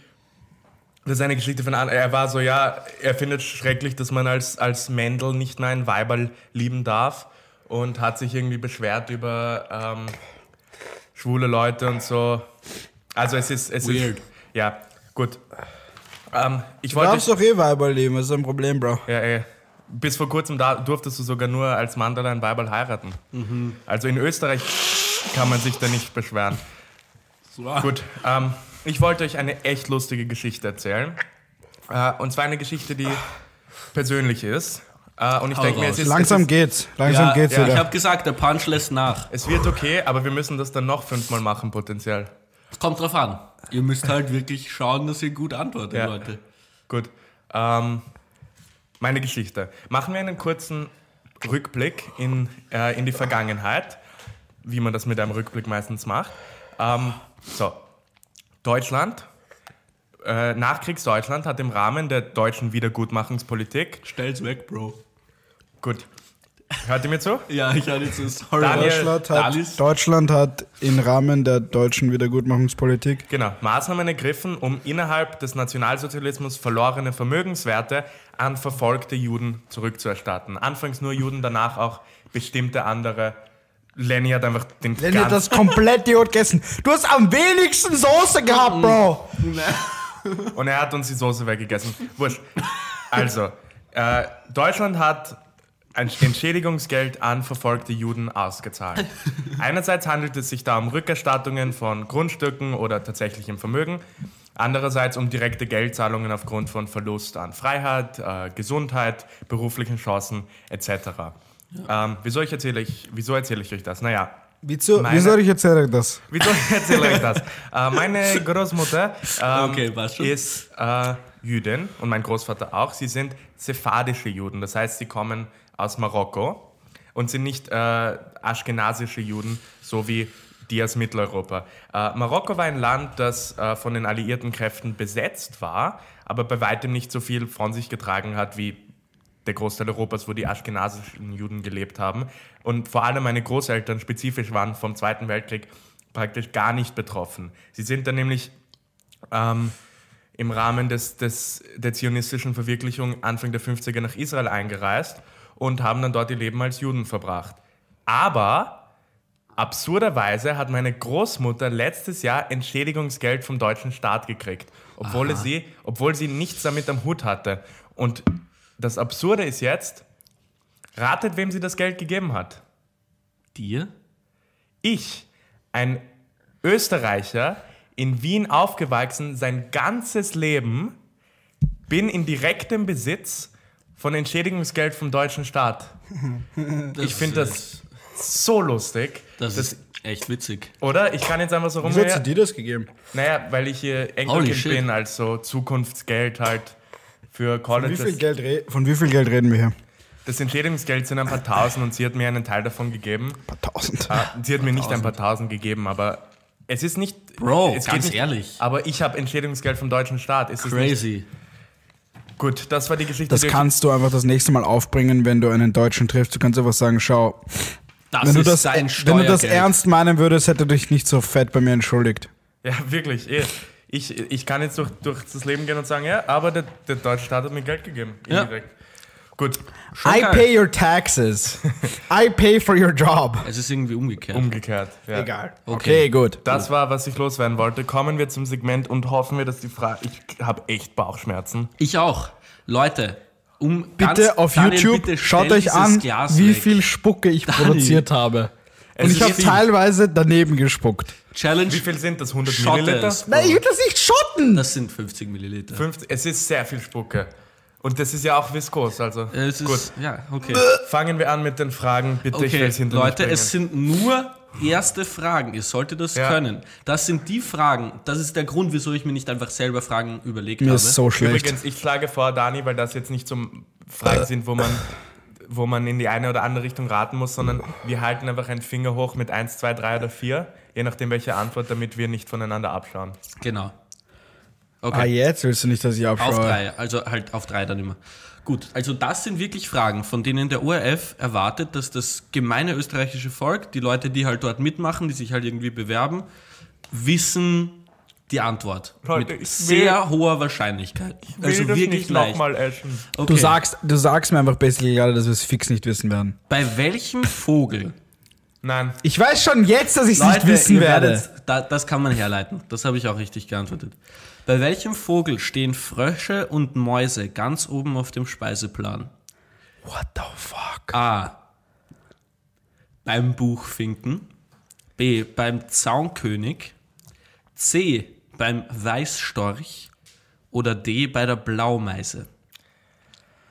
Das ist eine Geschichte von an. Er war so, ja, er findet schrecklich, dass man als, als Mendel nicht mehr einen Weiberl lieben darf und hat sich irgendwie beschwert über ähm, schwule Leute und so. Also es ist, es Weird. ist, ja, gut. Ähm, ich Du wollte, darfst doch eh Weiber leben, das ist ein Problem, Bro. ja, ey, bis vor kurzem da durftest du sogar nur als Mandala ein Weiberl heiraten. Also in Österreich kann man sich da nicht beschweren. So. Gut, ähm, ich wollte euch eine echt lustige Geschichte erzählen. Äh, und zwar eine Geschichte, die persönlich ist. Äh, und ich denke mir, es ist, Langsam es, ist, geht's. Langsam Ja, geht's ja, Ich wieder. habe gesagt, der Punch lässt nach. es wird okay, aber wir müssen das dann noch fünfmal machen, potenziell. Kommt drauf an. Ihr müsst halt wirklich schauen, dass ihr gut antwortet, Ja. Leute. Gut. Ähm, meine Geschichte. Machen wir einen kurzen Rückblick in, äh, in die Vergangenheit, wie man das mit einem Rückblick meistens macht. Ähm, so, Deutschland, äh, Nachkriegsdeutschland hat im Rahmen der deutschen Wiedergutmachungspolitik, Stell's weg, Bro. gut, hört ihr mir zu? Ja, ich hatte jetzt so sorry. Daniel, Deutschland Dalis. hat, Deutschland hat im Rahmen der deutschen Wiedergutmachungspolitik Genau, Maßnahmen ergriffen, um innerhalb des Nationalsozialismus verlorene Vermögenswerte an verfolgte Juden zurückzuerstatten. Anfangs nur Juden, danach auch bestimmte andere. Lenny hat einfach den Lenny hat das komplett Idiot gegessen. Du hast am wenigsten Soße gehabt, Bro. und er hat uns die Soße weggegessen. Wurscht. Also, äh, Deutschland hat ein Entschädigungsgeld an verfolgte Juden ausgezahlt. Einerseits handelt es sich da um Rückerstattungen von Grundstücken oder tatsächlichem Vermögen. Andererseits um direkte Geldzahlungen aufgrund von Verlust an Freiheit, äh, Gesundheit, beruflichen Chancen etc. Ähm, wieso, ich erzähle ich, wieso erzähle ich euch das? Naja, Wieso, Meine- wieso ich erzähle das? Wieso erzähle ich das? Äh, meine Großmutter ähm, Okay, ist äh, Jüdin und mein Großvater auch. Sie sind sephardische Juden, das heißt, sie kommen aus Marokko und sind nicht äh, aschkenasische Juden, so wie die aus Mitteleuropa. Äh, Marokko war ein Land, das äh, von den alliierten Kräften besetzt war, aber bei weitem nicht so viel von sich getragen hat wie der Großteil Europas, wo die aschkenasischen Juden gelebt haben. Und vor allem meine Großeltern spezifisch waren vom Zweiten Weltkrieg praktisch gar nicht betroffen. Sie sind dann nämlich ähm, im Rahmen des, des, der zionistischen Verwirklichung Anfang der 50er nach Israel eingereist und haben dann dort ihr Leben als Juden verbracht. Aber absurderweise hat meine Großmutter letztes Jahr Entschädigungsgeld vom deutschen Staat gekriegt, obwohl, sie, obwohl sie nichts damit am Hut hatte. Und das Absurde ist jetzt, ratet, wem sie das Geld gegeben hat. Dir? Ich, ein Österreicher, in Wien aufgewachsen, sein ganzes Leben, bin in direktem Besitz von Entschädigungsgeld vom deutschen Staat. Ich finde das so lustig. Das, Das- ist echt witzig. Oder? Ich kann jetzt einfach so Wieso hat sie rumher. dir das gegeben? Naja, weil ich hier Enkelkind bin, also Zukunftsgeld halt für Von wie, Colleges. viel Geld re von wie viel Geld reden wir hier? Das Entschädigungsgeld sind ein paar tausend und sie hat mir einen Teil davon gegeben. Ein paar tausend. Ah, Sie hat mir nicht ein paar tausend gegeben, aber es ist nicht. Bro, es ganz nicht, ehrlich. Aber ich habe Entschädigungsgeld vom deutschen Staat. Ist es nicht? Gut, das war die Geschichte. Das kannst du einfach das nächste Mal aufbringen, wenn du einen Deutschen triffst. Du kannst einfach sagen, schau, Das wenn du ist das, dein wenn du das ernst meinen würdest, hätte dich nicht so fett bei mir entschuldigt. Ja, wirklich. Eh. Ich, ich kann jetzt durch, durch das Leben gehen und sagen, ja, aber der, der deutsche Staat hat mir Geld gegeben. Ja. Gut, I geil. pay your taxes. I pay for your job. Es ist irgendwie umgekehrt. umgekehrt. Ja. Egal. Okay. Okay, gut. Das war, was ich loswerden wollte. Kommen wir zum Segment und hoffen wir, dass die Frage. Ich habe echt Bauchschmerzen. Ich auch. Leute, um Bitte ganz- auf Daniel, YouTube, bitte schaut euch an, Glas wie weg. viel Spucke ich produziert habe. Es Und ich habe teilweise daneben gespuckt. Challenge. Wie viel sind das? 100 Schotte Milliliter? Nein, ich will das nicht schotten! Das sind 50 Milliliter. 50, es ist sehr viel Spucke. Und das ist ja auch viskos, also. Es ist, Gut. Ja, okay. Fangen wir an mit den Fragen. Bitte, ich will Okay, es hinter Leute, es sind nur erste Fragen. Ihr solltet das Ja. können. Das sind die Fragen. Das ist der Grund, wieso ich mir nicht einfach selber Fragen überlegt Mir habe. ist so schlecht. Übrigens, ich schlage vor, Dani, weil das jetzt nicht so Fragen sind, wo man, wo man in die eine oder andere Richtung raten muss, sondern wir halten einfach einen Finger hoch mit 1, 2, 3 oder 4, je nachdem welche Antwort, damit wir nicht voneinander abschauen. Genau. Ah, Okay. jetzt willst du nicht, dass ich abschaue. Auf drei, also halt auf drei dann immer. Gut, also das sind wirklich Fragen, von denen der ORF erwartet, dass das gemeine österreichische Volk, die Leute, die halt dort mitmachen, die sich halt irgendwie bewerben, wissen die Antwort. Leute, mit ich sehr hoher Wahrscheinlichkeit. Also wirklich leicht. nochmal essen. Okay. Du, sagst, du sagst mir einfach basically gerade, dass wir es fix nicht wissen werden. Bei welchem Vogel? Nein, Ich weiß schon jetzt, dass ich es nicht wissen werde. das kann man herleiten. Das habe ich auch richtig geantwortet. Bei welchem Vogel stehen Frösche und Mäuse ganz oben auf dem Speiseplan? What the fuck? A. Beim Buchfinken. B. Beim Zaunkönig. C. Beim Weißstorch. Oder D. Bei der Blaumeise.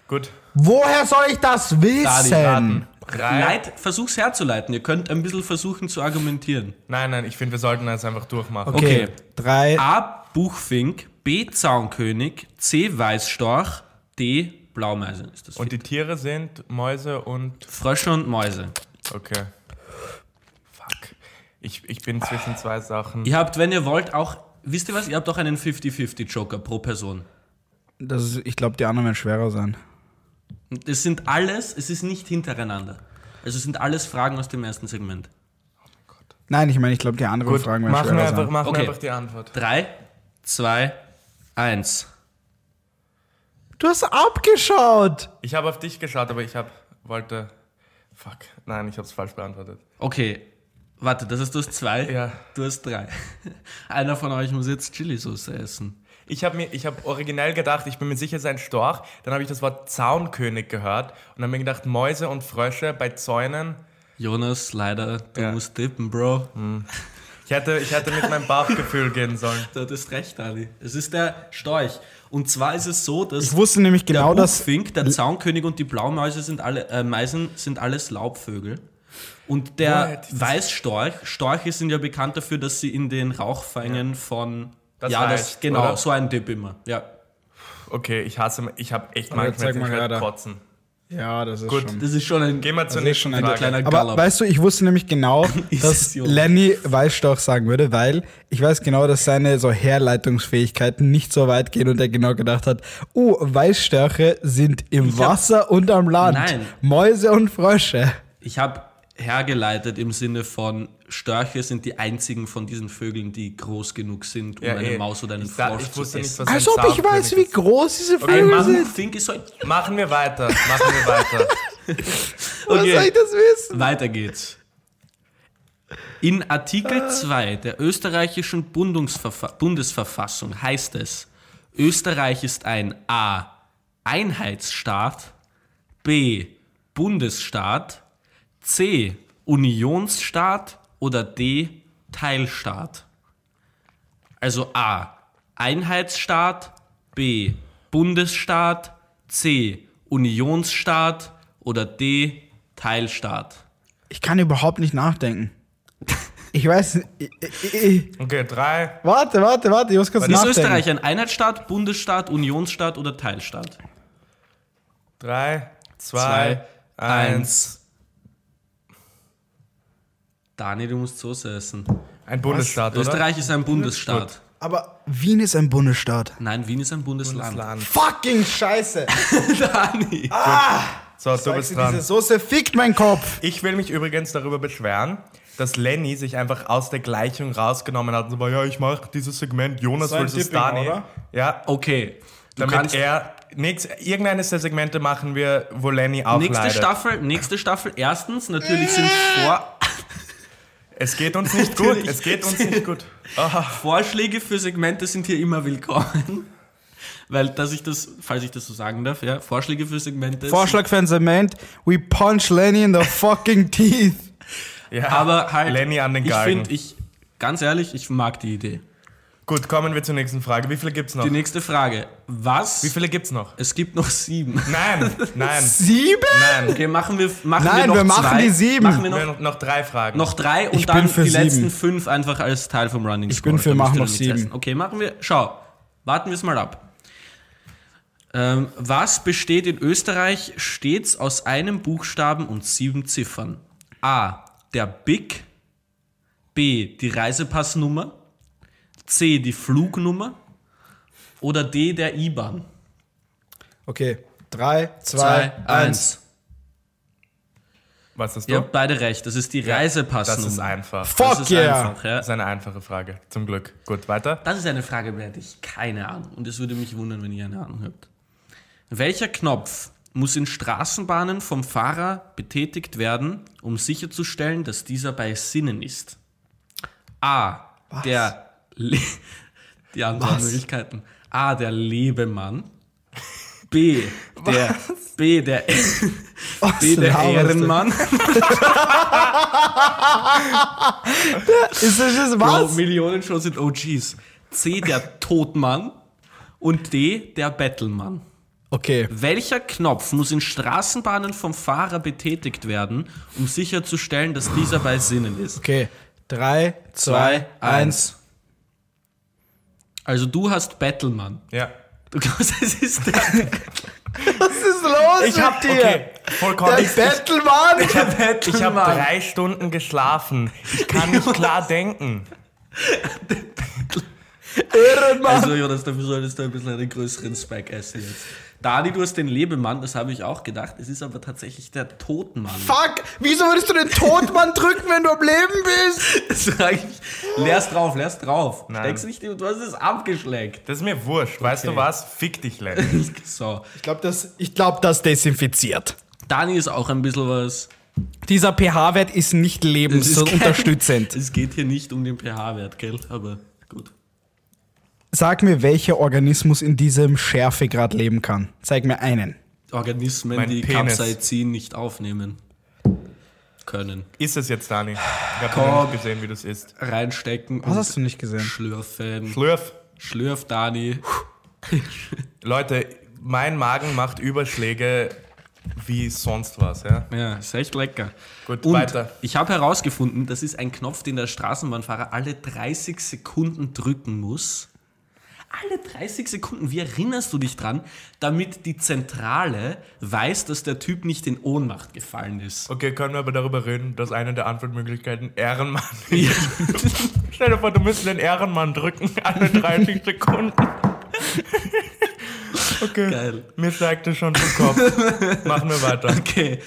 gut. Woher soll ich das wissen? Leit, versuch's herzuleiten. Ihr könnt ein bisschen versuchen zu argumentieren. Nein, nein, ich finde, wir sollten das einfach durchmachen. Okay, Okay. drei. A. Buchfink. B. Zaunkönig. C. Weißstorch. D. Blaumeise. Ist das Und die Tiere sind Mäuse und. Frösche und Mäuse. Okay. Fuck. Ich, ich bin zwischen zwei Sachen. Ihr habt, wenn ihr wollt, auch. Wisst ihr was? Ihr habt auch einen 50-50-Joker pro Person. Das ist, ich glaube, die anderen werden schwerer sein. Es sind alles, es ist nicht hintereinander. Also es sind alles Fragen aus dem ersten Segment. Nein, ich meine, ich glaube, die anderen Gut, Fragen werden machen wir schwerer einfach, sein. machen Okay. wir einfach die Antwort. Drei, zwei, eins. Du hast abgeschaut! Ich habe auf dich geschaut, aber ich habe wollte. Fuck. Nein, ich habe es falsch beantwortet. Okay, warte, das ist du hast zwei, Ja. du hast drei. Einer von euch muss jetzt Chilisauce essen. Ich habe mir, ich habe originell gedacht, ich bin mir sicher, es ist ein Storch. Dann habe ich das Wort Zaunkönig gehört und habe mir gedacht, Mäuse und Frösche bei Zäunen. Jonas, leider, du Ja. musst tippen, Bro. Ich hätte, ich hätte mit meinem Bauchgefühl gehen sollen. Du hattest recht, Ali. Es ist der Storch. Und zwar ist es so, dass Ich wusste nämlich genau, der dass. Buchfink, der Zaunkönig und die Blaumäuse sind alle, äh, Meisen sind alles Laubvögel. Und der das- Weißstorch, Storche sind ja bekannt dafür, dass sie in den Rauchfängen von. Das ja, das, reicht, genau, oder? so ein Tipp immer. Ja. Okay, ich hasse, ich habe echt Aber manchmal zeig mal kotzen. Ja, das ist Gut. schon. Das ist schon ein, Gehen wir zur ist nächsten schon ein Frage. kleiner Aber Gallop. weißt du, ich wusste nämlich genau, dass? Lenny Weißstorch sagen würde, weil ich weiß genau, dass seine so Herleitungsfähigkeiten nicht so weit gehen und er genau gedacht hat, oh, Weißstörche sind im hab- Wasser und am Land. Nein. Mäuse und Frösche. Ich habe hergeleitet im Sinne von Störche sind die einzigen von diesen Vögeln, die groß genug sind, um Ja, eine eh. Maus oder einen Frosch ich zu nicht, essen. was- Als ob ich weiß, wie groß diese Okay, Vögel Mann. sind. Fink ist so Machen wir weiter. Machen wir weiter. Okay. soll ich das wissen? Weiter geht's. In Artikel 2 der österreichischen Bundesverfassung heißt es, Österreich ist ein A. Einheitsstaat, B. Bundesstaat, C. Unionsstaat oder D. Teilstaat. Also A. Einheitsstaat, B. Bundesstaat, C. Unionsstaat oder D. Teilstaat. Ich kann überhaupt nicht nachdenken. Ich weiß. Ich, ich, ich, Okay, drei. warte, warte, warte, ich muss kurz Ist nachdenken. Österreich ein Einheitsstaat, Bundesstaat, Unionsstaat oder Teilstaat? Drei, zwei, Zwei, eins. Dani, du musst Soße essen. Ein Bundesstaat, oder? Österreich ist ein Bundesstaat. Aber Wien ist ein Bundesstaat. Nein, Wien ist ein Bundesland. Land. Fucking Scheiße. Dani. So, du bist dran. Diese Soße fickt meinen Kopf. Ich will mich übrigens darüber beschweren, dass Lenny sich einfach aus der Gleichung rausgenommen hat und so war, ja, ich mache dieses Segment Jonas So versus Tipping, Dani. oder? Ja, Okay. Du damit er nix, irgendeines der Segmente machen wir, wo Lenny auch nächste leidet. Staffel, nächste Staffel. Erstens, natürlich sind vor, Es geht uns nicht gut. Es geht uns nicht gut. Aha. Vorschläge für Segmente sind hier immer willkommen. weil, dass ich das, falls ich das so sagen darf, ja, Vorschläge für Segmente. Vorschlag für ein Segment: We punch Lenny in the fucking teeth. Ja, aber halt, Lenny an den ich Galgen. finde, ich, ganz ehrlich, ich mag die Idee. Gut, kommen wir zur nächsten Frage. Wie viele gibt's noch? Die nächste Frage. Was? Wie viele gibt's noch? Es gibt noch sieben. Nein, nein, Sieben? nein. Okay, machen wir, machen Nein, wir noch wir machen zwei. die sieben. Machen wir Wir noch, haben noch drei Fragen. noch drei und Ich dann die sieben. letzten fünf einfach als Teil vom Running Ich Score. bin für Da machen noch sieben. essen. Okay, machen wir. Schau, warten wir es mal ab. Ähm, was besteht in Österreich stets aus einem Buchstaben und sieben Ziffern? A. Der BIC. B. Die Reisepassnummer. C. Die Flugnummer. Oder D. Der IBAN. Okay, drei, zwei, Zwei, eins. Was hast du? Ihr habt beide recht, das ist die Das Reisepassnummer. ist einfach. Das Fuck ist yeah! einfach, ja. Das ist eine einfache Frage. Zum Glück. Gut, weiter. Das ist eine Frage, bei der hätte ich keine Ahnung. Und es würde mich wundern, wenn ihr eine Ahnung habt. Welcher Knopf muss in Straßenbahnen vom Fahrer betätigt werden, um sicherzustellen, dass dieser bei Sinnen ist? A. Der Le Die Antwortmöglichkeiten. A. Der Lebemann. B. Der B. Der B. Der? Ehrenmann. Ist das jetzt Bro, was? Millionen schon sind OGs. C. Der Todmann. Und D. Der Bettelmann. Okay, Welcher Knopf muss in Straßenbahnen vom Fahrer betätigt werden, um sicherzustellen, dass dieser bei Sinnen ist? okay. Drei, zwei, eins. Also du hast Bettelmann. Ja. Du glaubst, es ist der Was ist los Ich hab, okay, voll Der Kontext. Bettelmann! Ich habe hab drei Stunden geschlafen. Ich kann nicht klar denken. Ehrenmann! Also Jonas, dafür solltest du ein bisschen einen größeren Spike essen jetzt. Dani, du hast den Lebemann, das habe ich auch gedacht. Es ist aber tatsächlich der Todmann. Fuck! Wieso würdest du den Todmann drücken, wenn du am Leben bist? Das frage ich. Leer's drauf, leer's drauf. Nein. Steck's nicht, du hast es abgeschleckt. Das ist mir wurscht. Weißt du was? Fick dich, Lenny. So. Ich glaube, das, ich glaub, das desinfiziert. Dani ist auch ein bisschen was. Dieser pH-Wert ist nicht lebensunterstützend. Es geht hier nicht um den pH-Wert, gell? Aber. Sag mir, welcher Organismus in diesem Schärfegrad leben kann. Zeig mir einen. Organismen, Mein die Penis. Capsaicin nicht aufnehmen können. Ist es jetzt, Dani? Ich habe nicht gesehen, wie das ist. Reinstecken Was und hast du nicht gesehen? schlürfen. Schlürf. Schlürf, Dani. Leute, mein Magen macht Überschläge wie sonst was, ja? Ja, ist echt lecker. Gut, Und weiter. ich habe herausgefunden, das ist ein Knopf, den der Straßenbahnfahrer alle 30 Sekunden drücken muss. Alle 30 Sekunden, wie erinnerst du dich dran, damit die Zentrale weiß, dass der Typ nicht in Ohnmacht gefallen ist? Okay, können wir aber darüber reden, dass eine der Antwortmöglichkeiten Ehrenmann ist. Stell dir vor, du müsstest den Ehrenmann drücken, alle 30 Sekunden. okay, Geil. mir steigt das schon zum Kopf. Machen wir weiter. Okay.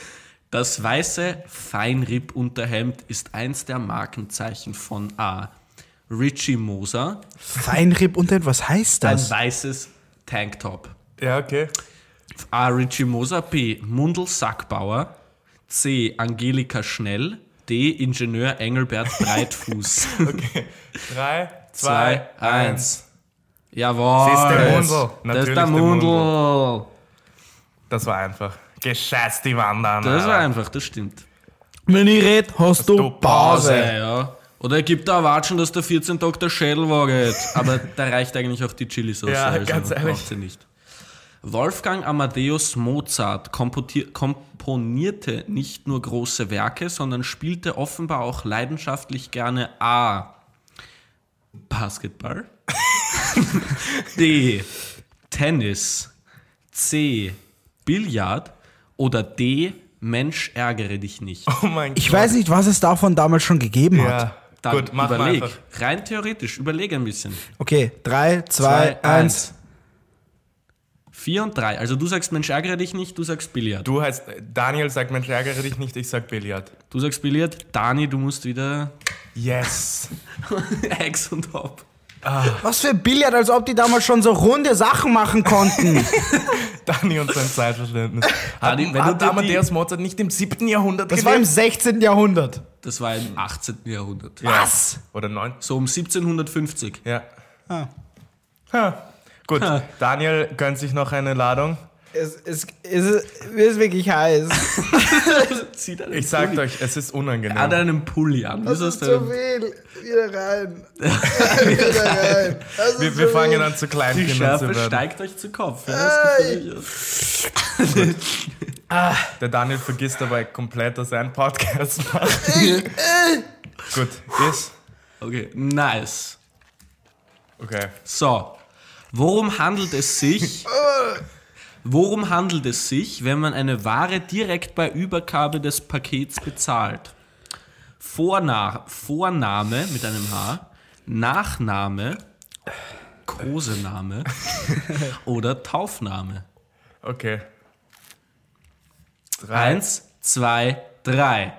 Das weiße Feinripp-Unterhemd ist eins der Markenzeichen von A. Richie Moser, Feinripp und was heißt ein das? weißes Tanktop. Ja, okay. A. Richie Moser, B. Mundel Sackbauer, C. Angelika Schnell, D. Ingenieur Engelbert Breitfuß. Okay. Drei, zwei, eins. Jawohl. Das ist der Mundel. Das ist Natürlich der der Mundel. Das war einfach. Gescheiß die Wandern. Das war einfach, das stimmt. Wenn ich red, hast, du du Pause. Pause. Ja, ja. Oder er gibt da Erwatschen, dass der 14 Tag der Schädel waget. Aber da reicht eigentlich auch die Chili-Sauce. Ja, ganz ehrlich. sie nicht. Wolfgang Amadeus Mozart komponierte nicht nur große Werke, sondern spielte offenbar auch leidenschaftlich gerne A. Basketball. D. Tennis. C. Billard. Oder D. Mensch, ärgere dich nicht. Oh mein Gott. Ich weiß nicht, was es davon damals schon gegeben hat. Dann gut, mach mal überleg. einfach. Rein theoretisch, überleg ein bisschen. Okay, drei, zwei, eins. Vier und drei. Also du sagst, Mensch, ärgere dich nicht, du sagst Billard. Du, Du heißt, Daniel sagt, Mensch, ärgere dich nicht, ich sag Billard. sagst Billard, Dani, du musst wieder Yes. Ex und Hop. Was für Billard, als ob die damals schon so runde Sachen machen konnten. Dani und sein Zeitverständnis. Hat, Dani, wenn du hat die- Amadeus Mozart nicht im 7. Jahrhundert Das war im gelebt? 16. Jahrhundert. Das war im 18. Jahrhundert. Ja. Was? Oder 9? So um 1750. Ja. Ah. Ha. Gut, Daniel gönnt sich noch eine Ladung. Es, es, es, ist, wirklich heiß. Ich sag Pulli. euch, es ist unangenehm. Hat einen Pulli an. Das ist zu viel. Wieder rein. Wieder rein. Wir, wir fangen an zu Die Kleinkindern zu Schärfe werden. steigt euch zu Kopf. Ja, das gefällt mir. Der Daniel vergisst dabei komplett, dass er einen Podcast macht. Gut, ist. Okay, nice. Okay. So, worum handelt es sich? Worum handelt es sich, wenn man eine Ware direkt bei Übergabe des Pakets bezahlt? Vorna Vorname mit einem H, Nachname, Kosename oder Taufname? Okay. Drei. Eins, zwei, drei.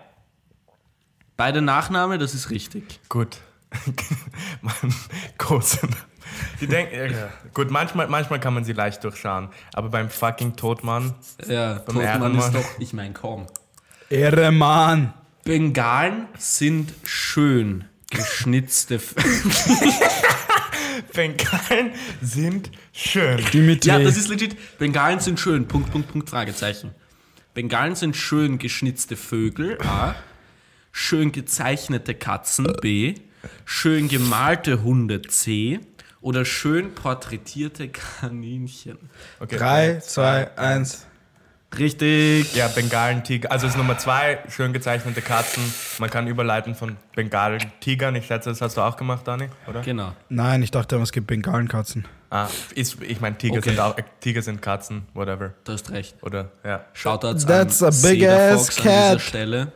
Beide Nachname, das ist richtig. Gut. Mann, große. Die denken, ja. gut, manchmal, manchmal kann man sie leicht durchschauen, aber beim fucking Todmann, Ja, Totmann Ehrenmann. ist doch, ich mein, komm. Ehre, Mann. Bengalen sind schön geschnitzte. Bengalen sind schön. Dimitri. ja, das ist legit. Bengalen sind schön. Punkt, Punkt, Punkt, Fragezeichen. Bengalen sind schön geschnitzte Vögel. A. Schön gezeichnete Katzen. B. Schön gemalte Hunde. C. Oder schön porträtierte Kaninchen. Okay, 3, 2, 1. Richtig. Ja, Bengalen-Tiger. Also ist Nummer zwei, schön gezeichnete Katzen. Man kann überleiten von Bengalen-Tigern. Ich schätze, das hast du auch gemacht, Dani, oder? Genau. Nein, ich dachte, es gibt Bengalenkatzen. Ah, ist, ich meine, Tiger, Okay. sind auch, äh, Tiger sind Katzen, whatever. Du hast recht. Oder, ja. Shoutouts That's an a big Cedar ass Fox an dieser cat. Stelle.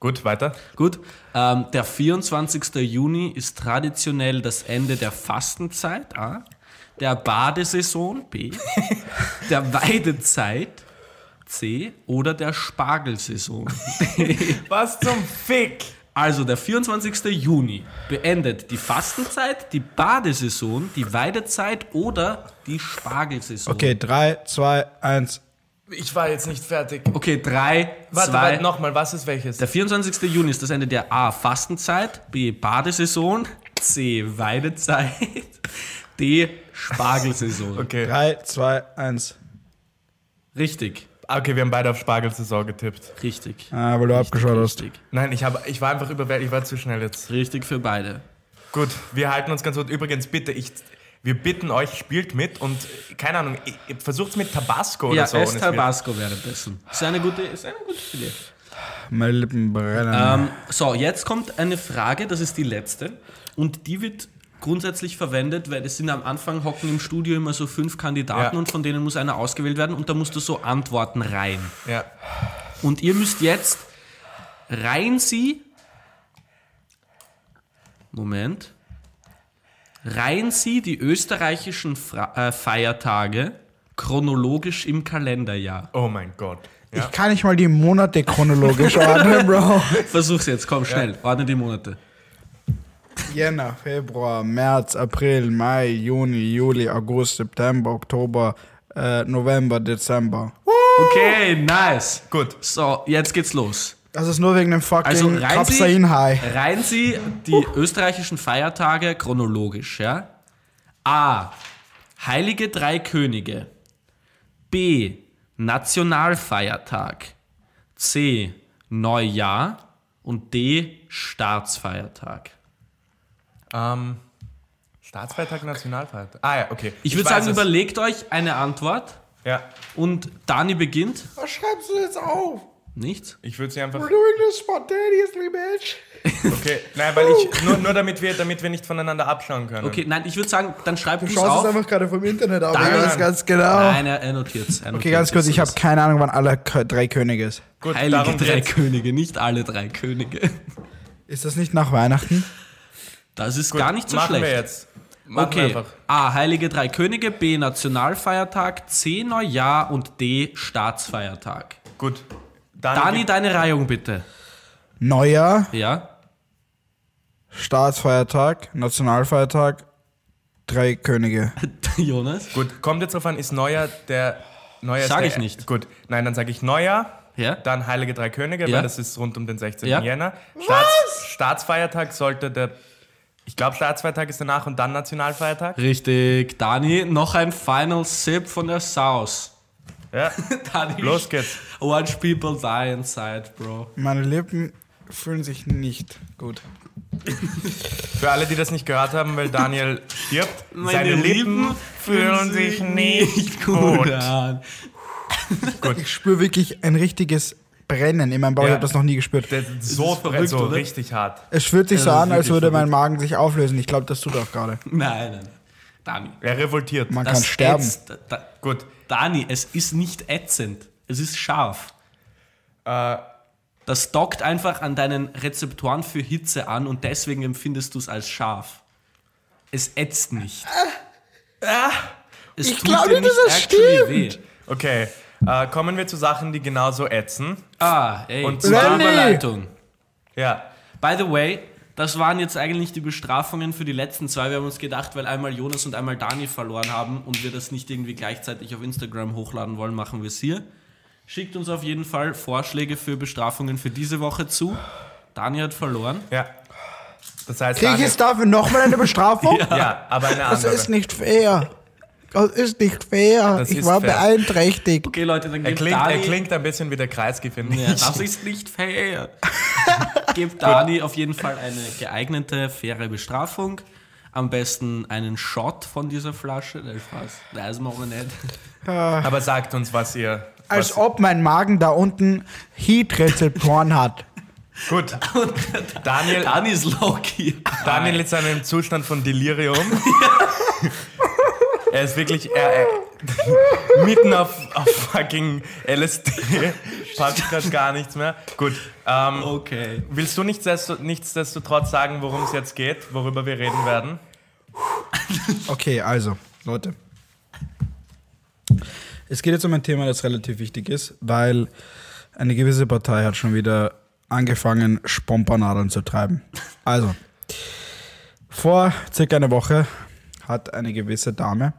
Gut, weiter. Gut, ähm, der 24. Juni ist traditionell das Ende der Fastenzeit, A, der Badesaison, B, der Weidezeit, C, oder der Spargelsaison. Was zum Fick? Also der 24. Juni beendet die Fastenzeit, die Badesaison, die Weidezeit oder die Spargelsaison. Okay, 3, 2, 1. Ich war jetzt nicht fertig. Okay, drei, Warte, zwei, warte nochmal, was ist welches? Der 24. Juni ist das Ende der A. Fastenzeit, B. Badesaison, C. Weidezeit, D. Spargelsaison. Okay. 3, 2, 1. Richtig, Okay, wir haben beide auf Spargelsaison getippt. richtig. Ah, weil du abgeschaut hast. Richtig. Nein, ich, hab, ich war einfach überwältigt, ich war zu schnell jetzt. Richtig für beide. Gut, wir halten uns ganz gut. Übrigens, bitte, ich, wir bitten euch, spielt mit und keine Ahnung, versucht es mit Tabasco oder Ja, so. und esst es Tabasco währenddessen. Ist eine gute, ist eine gute Idee. Meine Lippen brennen. Ähm, so, jetzt kommt eine Frage, das ist die letzte. Und die wird grundsätzlich verwendet, weil es sind am Anfang hocken im Studio immer so fünf Kandidaten Ja. und von denen muss einer ausgewählt werden und da musst du so Antworten rein. Ja. Und ihr müsst jetzt rein Sie. Moment. Reihen Sie die österreichischen Fra äh, Feiertage chronologisch im Kalenderjahr. Oh mein Gott. Ja. Ich kann nicht mal die Monate chronologisch ordnen, Bro. Versuch's jetzt, komm schnell. Ordne die Monate. Jänner, Februar, März, April, Mai, Juni, Juli, August, September, Oktober, äh, November, Dezember. Okay, nice. Gut. So, jetzt geht's los. Das ist nur wegen dem fucking Also rein Sie, rein Sie die österreichischen Feiertage chronologisch, ja? A. Heilige Drei Könige. B. Nationalfeiertag. C. Neujahr. Und D. Staatsfeiertag. Ähm, Staatsfeiertag, Nationalfeiertag. Ah ja, okay. Ich würde weiß sagen, es. überlegt euch eine Antwort Ja, und Dani beginnt. Was schreibst du jetzt auf? Nichts? ich würde sie einfach. We're doing this spontaneously, bitch. Okay, nein, weil ich. Nur, nur damit, wir, damit wir nicht voneinander abschauen können. Okay, nein, ich würde sagen, dann schreib Du du's schaust auf. es einfach gerade vom Internet auf. Nein, Ich weiß ganz genau. Nein, er, er notiert's. Er Okay, ganz kurz, ich habe keine Ahnung, wann alle drei Könige ist. Gut, Heilige darum drei geht's. Könige, nicht alle drei Könige. Ist das nicht nach Weihnachten? Das ist Gut, gar nicht so machen schlecht. wir jetzt. Machen wir Okay. einfach. A. Heilige Drei Könige. B. Nationalfeiertag. C. Neujahr. Und D. Staatsfeiertag. Gut. Dani, Dani, deine Reihung bitte. Neujahr, Ja? Staatsfeiertag, Nationalfeiertag, drei Könige. Jonas? Gut, kommt jetzt drauf an, ist Neujahr der. Neujahr Sag ist ich der, nicht. Gut, nein, dann sage ich Neujahr. Ja? Dann Heilige Drei Könige, Ja. weil das ist rund um den 16. Ja. Jänner. Staats, Staatsfeiertag sollte der Ich glaube, Staatsfeiertag ist danach und dann Nationalfeiertag. Richtig. Dani, noch ein Final Sip von der Sauce. Ja, Dani, los geht's. Watch people die inside, Bro. Meine Lippen fühlen sich nicht gut. Für alle, die das nicht gehört haben, weil Daniel stirbt, seine Lippen fühlen sich nicht gut. an. Ich spüre wirklich ein richtiges Brennen in meinem Bauch. Ich Ja. habe das noch nie gespürt. So, verrückt, so oder? richtig hart. Es fühlt sich so Das ist an, als würde mein verrückt. Magen sich auflösen. Ich glaube, das tut auch gerade. Nein, nein. Dani. Er revoltiert. Man das kann sterben. ätzt. Da, Gut. Dani, es ist nicht ätzend. Es ist scharf. Äh, Das dockt einfach an deinen Rezeptoren für Hitze an und deswegen empfindest du es als scharf. Es ätzt nicht. Es Ich tut glaub dir nicht, dass das stimmt. okay. Äh, kommen wir zu Sachen, die genauso ätzen. Ah, ey, Und Überleitung. Ja. By the way, das waren jetzt eigentlich die Bestrafungen für die letzten zwei. Wir haben uns gedacht, weil einmal Jonas und einmal Dani verloren haben und wir das nicht irgendwie gleichzeitig auf Instagram hochladen wollen, machen wir es hier. Schickt uns auf jeden Fall Vorschläge für Bestrafungen für diese Woche zu. Dani hat verloren. Ja. Das heißt, Kriege ich Daniel, jetzt dafür nochmal eine Bestrafung? ja, aber eine Das andere. ist nicht fair. Das ist nicht fair. Das ich war fair. beeinträchtigt. Okay, Leute, dann er, klingt, Dani... er klingt ein bisschen wie der Kreisky, finde ich. Ja, das ist nicht fair. Gebt Dani auf jeden Fall eine geeignete, faire Bestrafung. Am besten einen Shot von dieser Flasche. Nein, Spaß. Das machen wir nicht. Aber sagt uns, was ihr. Als was, ob mein Magen da unten Heat-Rezeptoren hat. Gut. Daniel, Dani ist low-key. Daniel ist in einem Zustand von Delirium. Er ist wirklich er, er, mitten auf, auf fucking LSD. Passt gerade gar nichts mehr. Gut. Ähm, Okay. Willst du nichtsdestotrotz, sagen, worum es jetzt geht, worüber wir reden werden? Okay, also, Leute. Es geht jetzt um ein Thema, das relativ wichtig ist, weil eine gewisse Partei hat schon wieder angefangen, Spompanadeln zu treiben. Also, vor circa einer Woche hat eine gewisse Dame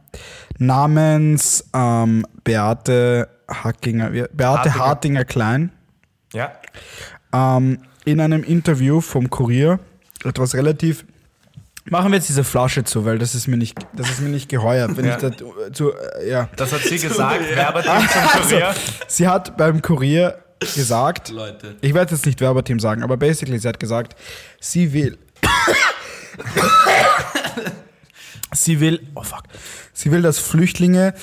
namens ähm, Beate Hackinger, Beate Hartinger. Hartinger Klein Ja? ähm, in einem Interview vom Kurier etwas relativ. Machen wir jetzt diese Flasche zu, weil das ist mir nicht, das ist mir nicht geheuer. Wenn Ja. ich dazu, zu, äh, ja. Das hat sie gesagt. Werbeteam zum Kurier. Sie hat beim Kurier gesagt, Leute. ich werde jetzt nicht Werbeteam sagen, aber basically, sie hat gesagt, sie will. Sie will, oh fuck, sie will, dass Flüchtlinge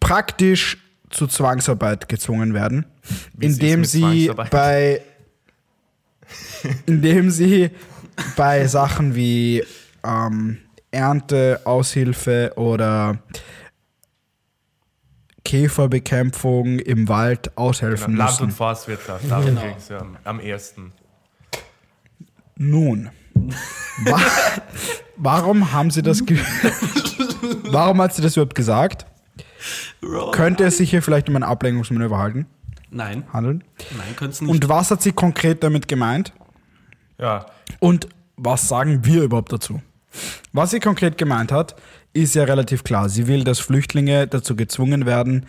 praktisch zu Zwangsarbeit gezwungen werden, Wie indem sie bei, indem sie bei Sachen wie ähm, Ernte, Aushilfe oder Käferbekämpfung im Wald aushelfen Land- müssen. und Forstwirtschaft. Darum Genau. ging's ja am, am ersten. Nun, warum haben sie das Warum hat sie das überhaupt gesagt? Könnte es sich hier vielleicht um ein Ablenkungsmanöver halten, Nein, handeln? nein, könnt's nicht. Und was hat sie konkret damit gemeint? Ja. Und was sagen wir überhaupt dazu? Was sie konkret gemeint hat, ist ja relativ klar. Sie will, dass Flüchtlinge dazu gezwungen werden,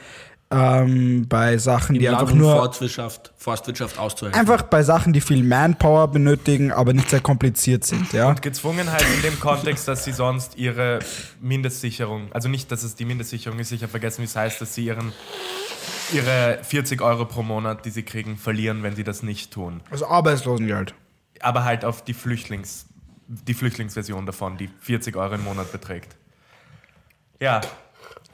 ähm, bei Sachen, Im die Land einfach und nur Forstwirtschaft, Forstwirtschaft auszuhelfen. einfach bei Sachen, die viel Manpower benötigen, aber nicht sehr kompliziert sind, ja. Gezwungen halt in dem Kontext, dass sie sonst ihre Mindestsicherung, also nicht, dass es die Mindestsicherung ist, ich habe vergessen, wie es heißt, dass sie ihren, ihre 40 Euro pro Monat, die sie kriegen, verlieren, wenn sie das nicht tun. Also Arbeitslosengeld. Aber halt auf die Flüchtlings, die Flüchtlingsversion davon, die 40 Euro im Monat beträgt. Ja,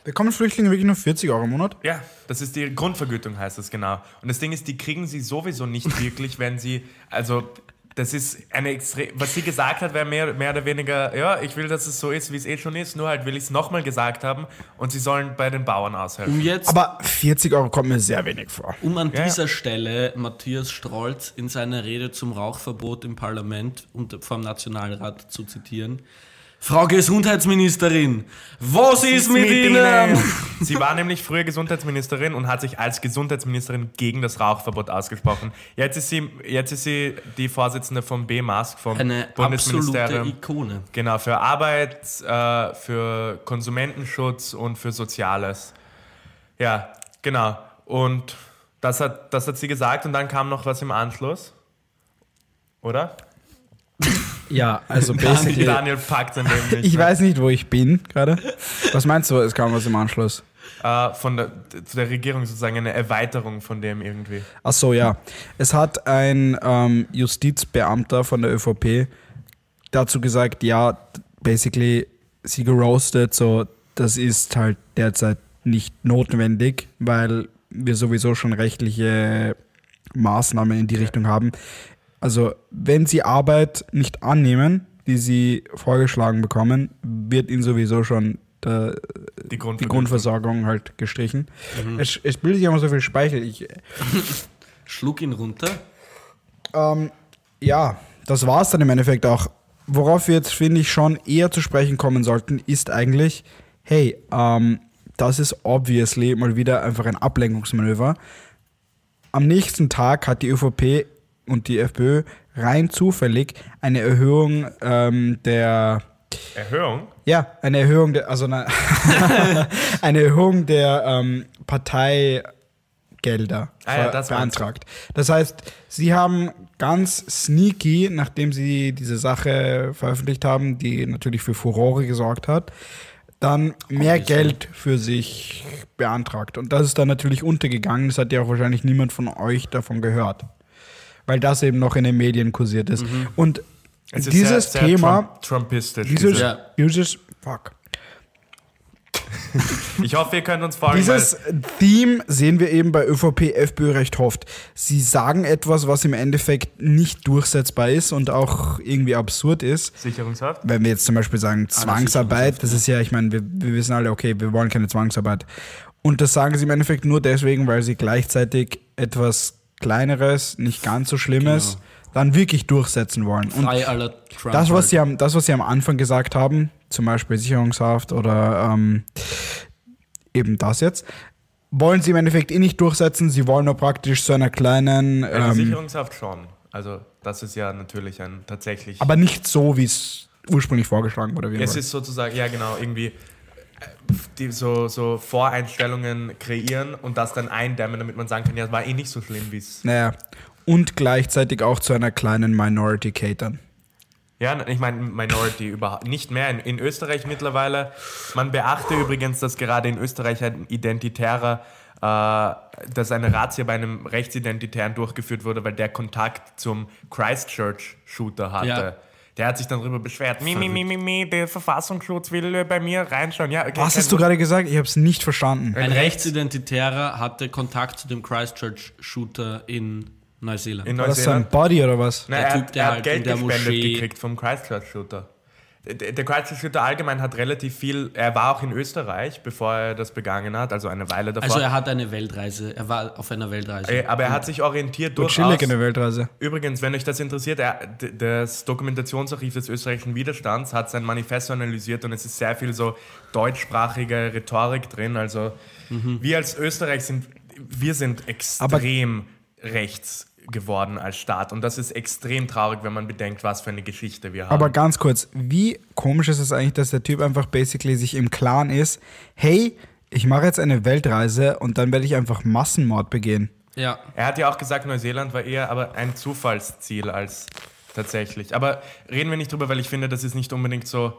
Bekommen Flüchtlinge wirklich nur 40 Euro im Monat? Ja, das ist die Grundvergütung, heißt das genau. Und das Ding ist, die kriegen sie sowieso nicht wirklich, wenn sie, also das ist eine extrem, was sie gesagt hat, wäre mehr, mehr oder weniger, ja, ich will, dass es so ist, wie es eh schon ist, nur halt will ich es nochmal gesagt haben und sie sollen bei den Bauern aushelfen. um jetzt Aber 40 Euro kommt mir sehr wenig vor. Um an Ja, ja. dieser Stelle Matthias Strolz in seiner Rede zum Rauchverbot im Parlament und vom Nationalrat zu zitieren. Frau Gesundheitsministerin, was ist mit Ihnen? Sie war nämlich früher Gesundheitsministerin und hat sich als Gesundheitsministerin gegen das Rauchverbot ausgesprochen. Jetzt ist sie, jetzt ist sie die Vorsitzende vom BMASK, vom Eine absolute Bundesministerium. Ikone. Genau, für Arbeit, äh, für Konsumentenschutz und für Soziales. Ja, genau. Und das hat, das hat sie gesagt und dann kam noch was im Anschluss. Oder? Ja, also basically. Daniel packt nicht. Ich weiß nicht, wo ich bin gerade. Was meinst du, es kam was im Anschluss? Äh, von der, zu der Regierung sozusagen eine Erweiterung von dem irgendwie. Ach so, ja. Es hat ein ähm, Justizbeamter von der ÖVP dazu gesagt, ja, basically sie geroastet, so, das ist halt derzeit nicht notwendig, weil wir sowieso schon rechtliche Maßnahmen in die Richtung haben. Also, wenn sie Arbeit nicht annehmen, die sie vorgeschlagen bekommen, wird ihnen sowieso schon der, Die, die Grundvergütung. Grundversorgung halt gestrichen. Es, es bildet sich immer so viel Speichel. Ich, Schluck ihn runter. ähm, ja, das war es dann im Endeffekt auch. Worauf wir jetzt, finde ich, schon eher zu sprechen kommen sollten, ist eigentlich, hey, ähm, das ist obviously mal wieder einfach ein Ablenkungsmanöver. Am nächsten Tag hat die ÖVP und die FPÖ rein zufällig eine Erhöhung ähm, der Erhöhung? ja, eine Erhöhung der, also eine, eine Erhöhung der ähm, Parteigelder Ah ja, das beantragt. Das heißt, sie haben ganz sneaky, nachdem sie diese Sache veröffentlicht haben, die natürlich für Furore gesorgt hat, dann mehr Geld für sich beantragt. Und das ist dann natürlich untergegangen. Das hat ja auch wahrscheinlich niemand von euch davon gehört. Weil das eben noch in den Medien kursiert ist. Und Mhm. Es ist dieses sehr, sehr Thema, Trump Trumpistisch. dieses, diese- Ja. dieses, fuck. Ich hoffe, ihr könnt uns folgen. Dieses Theme sehen wir eben bei ÖVP, FPÖ recht oft. Sie sagen etwas, was im Endeffekt nicht durchsetzbar ist und auch irgendwie absurd ist. Sicherungshaft? Wenn wir jetzt zum Beispiel sagen Zwangsarbeit, das ist ja, ich meine, wir, wir wissen alle, okay, wir wollen keine Zwangsarbeit. Und das sagen sie im Endeffekt nur deswegen, weil sie gleichzeitig etwas Kleineres, nicht ganz so Schlimmes, dann wirklich durchsetzen wollen. Und Frei aller Trump. das, was halt. sie am, das, was sie am Anfang gesagt haben, zum Beispiel Sicherungshaft oder ähm, eben das jetzt, wollen sie im Endeffekt eh nicht durchsetzen. Sie wollen nur praktisch so einer kleinen, Also ähm, Sicherungshaft schon. Also das ist ja natürlich ein tatsächlich. aber nicht so, wie es ursprünglich vorgeschlagen wurde. es ist sozusagen, ja genau, irgendwie die so, so Voreinstellungen kreieren und das dann eindämmen, damit man sagen kann, ja, es war eh nicht so schlimm, wie es. naja. Und gleichzeitig auch zu einer kleinen Minority catern. Ja, ich meine, Minority überhaupt nicht mehr. In, in Österreich mittlerweile. Man beachte übrigens, dass gerade in Österreich ein identitärer, äh, dass eine Razzia bei einem Rechtsidentitären durchgeführt wurde, weil der Kontakt zum Christchurch-Shooter hatte. Ja. Der hat sich dann darüber beschwert. Mi, mi, mi, mi, mi, der Verfassungsschutz will äh, bei mir reinschauen. Ja, okay, Was hast du gerade gesagt? Ich habe es nicht verstanden. Ein Rechtsidentitärer hatte Kontakt zu dem Christchurch-Shooter in Neuseeland. In War das sein Neuseeland. Body oder was? Na, Der er, Typ, hat- der er hat halt Geld in der gespendet Moschee- gekriegt vom Christchurch-Shooter. Der, Christchurch-Shooter allgemein hat relativ viel, er war auch in Österreich, bevor er das begangen hat, also eine Weile davor. Also er hat eine Weltreise, er war auf einer Weltreise. Äh, Aber er hat sich orientiert Und durchaus. chillig in der Weltreise. Übrigens, wenn euch das interessiert, er, das Dokumentationsarchiv des österreichischen Widerstands hat sein Manifesto analysiert und es ist sehr viel so deutschsprachige Rhetorik drin. Also wir als Österreich sind, wir sind extrem rechts geworden als Staat und das ist extrem traurig, wenn man bedenkt, was für eine Geschichte wir haben. Aber ganz kurz, wie komisch ist es eigentlich, dass der Typ einfach basically sich im Klaren ist, hey, ich mache jetzt eine Weltreise und dann werde ich einfach Massenmord begehen. ja. Er hat ja auch gesagt, Neuseeland war eher aber ein Zufallsziel als tatsächlich. Aber reden wir nicht drüber, weil ich finde, das ist nicht unbedingt so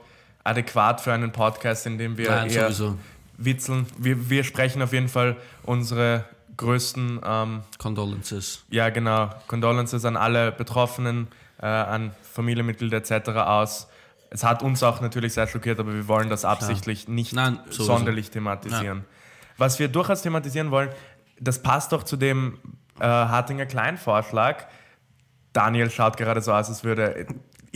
adäquat für einen Podcast, in dem wir Nein, eher sowieso. witzeln. Wir, wir sprechen auf jeden Fall unsere größten, ähm, Condolences. ja genau, Condolences an alle Betroffenen, äh, an Familienmitglieder etc. aus. Es hat uns auch natürlich sehr schockiert, aber wir wollen das absichtlich nicht Nein, sonderlich thematisieren. Was wir durchaus thematisieren wollen, das passt doch zu dem äh, Hartinger Klein-Vorschlag. Daniel schaut gerade so aus, als würde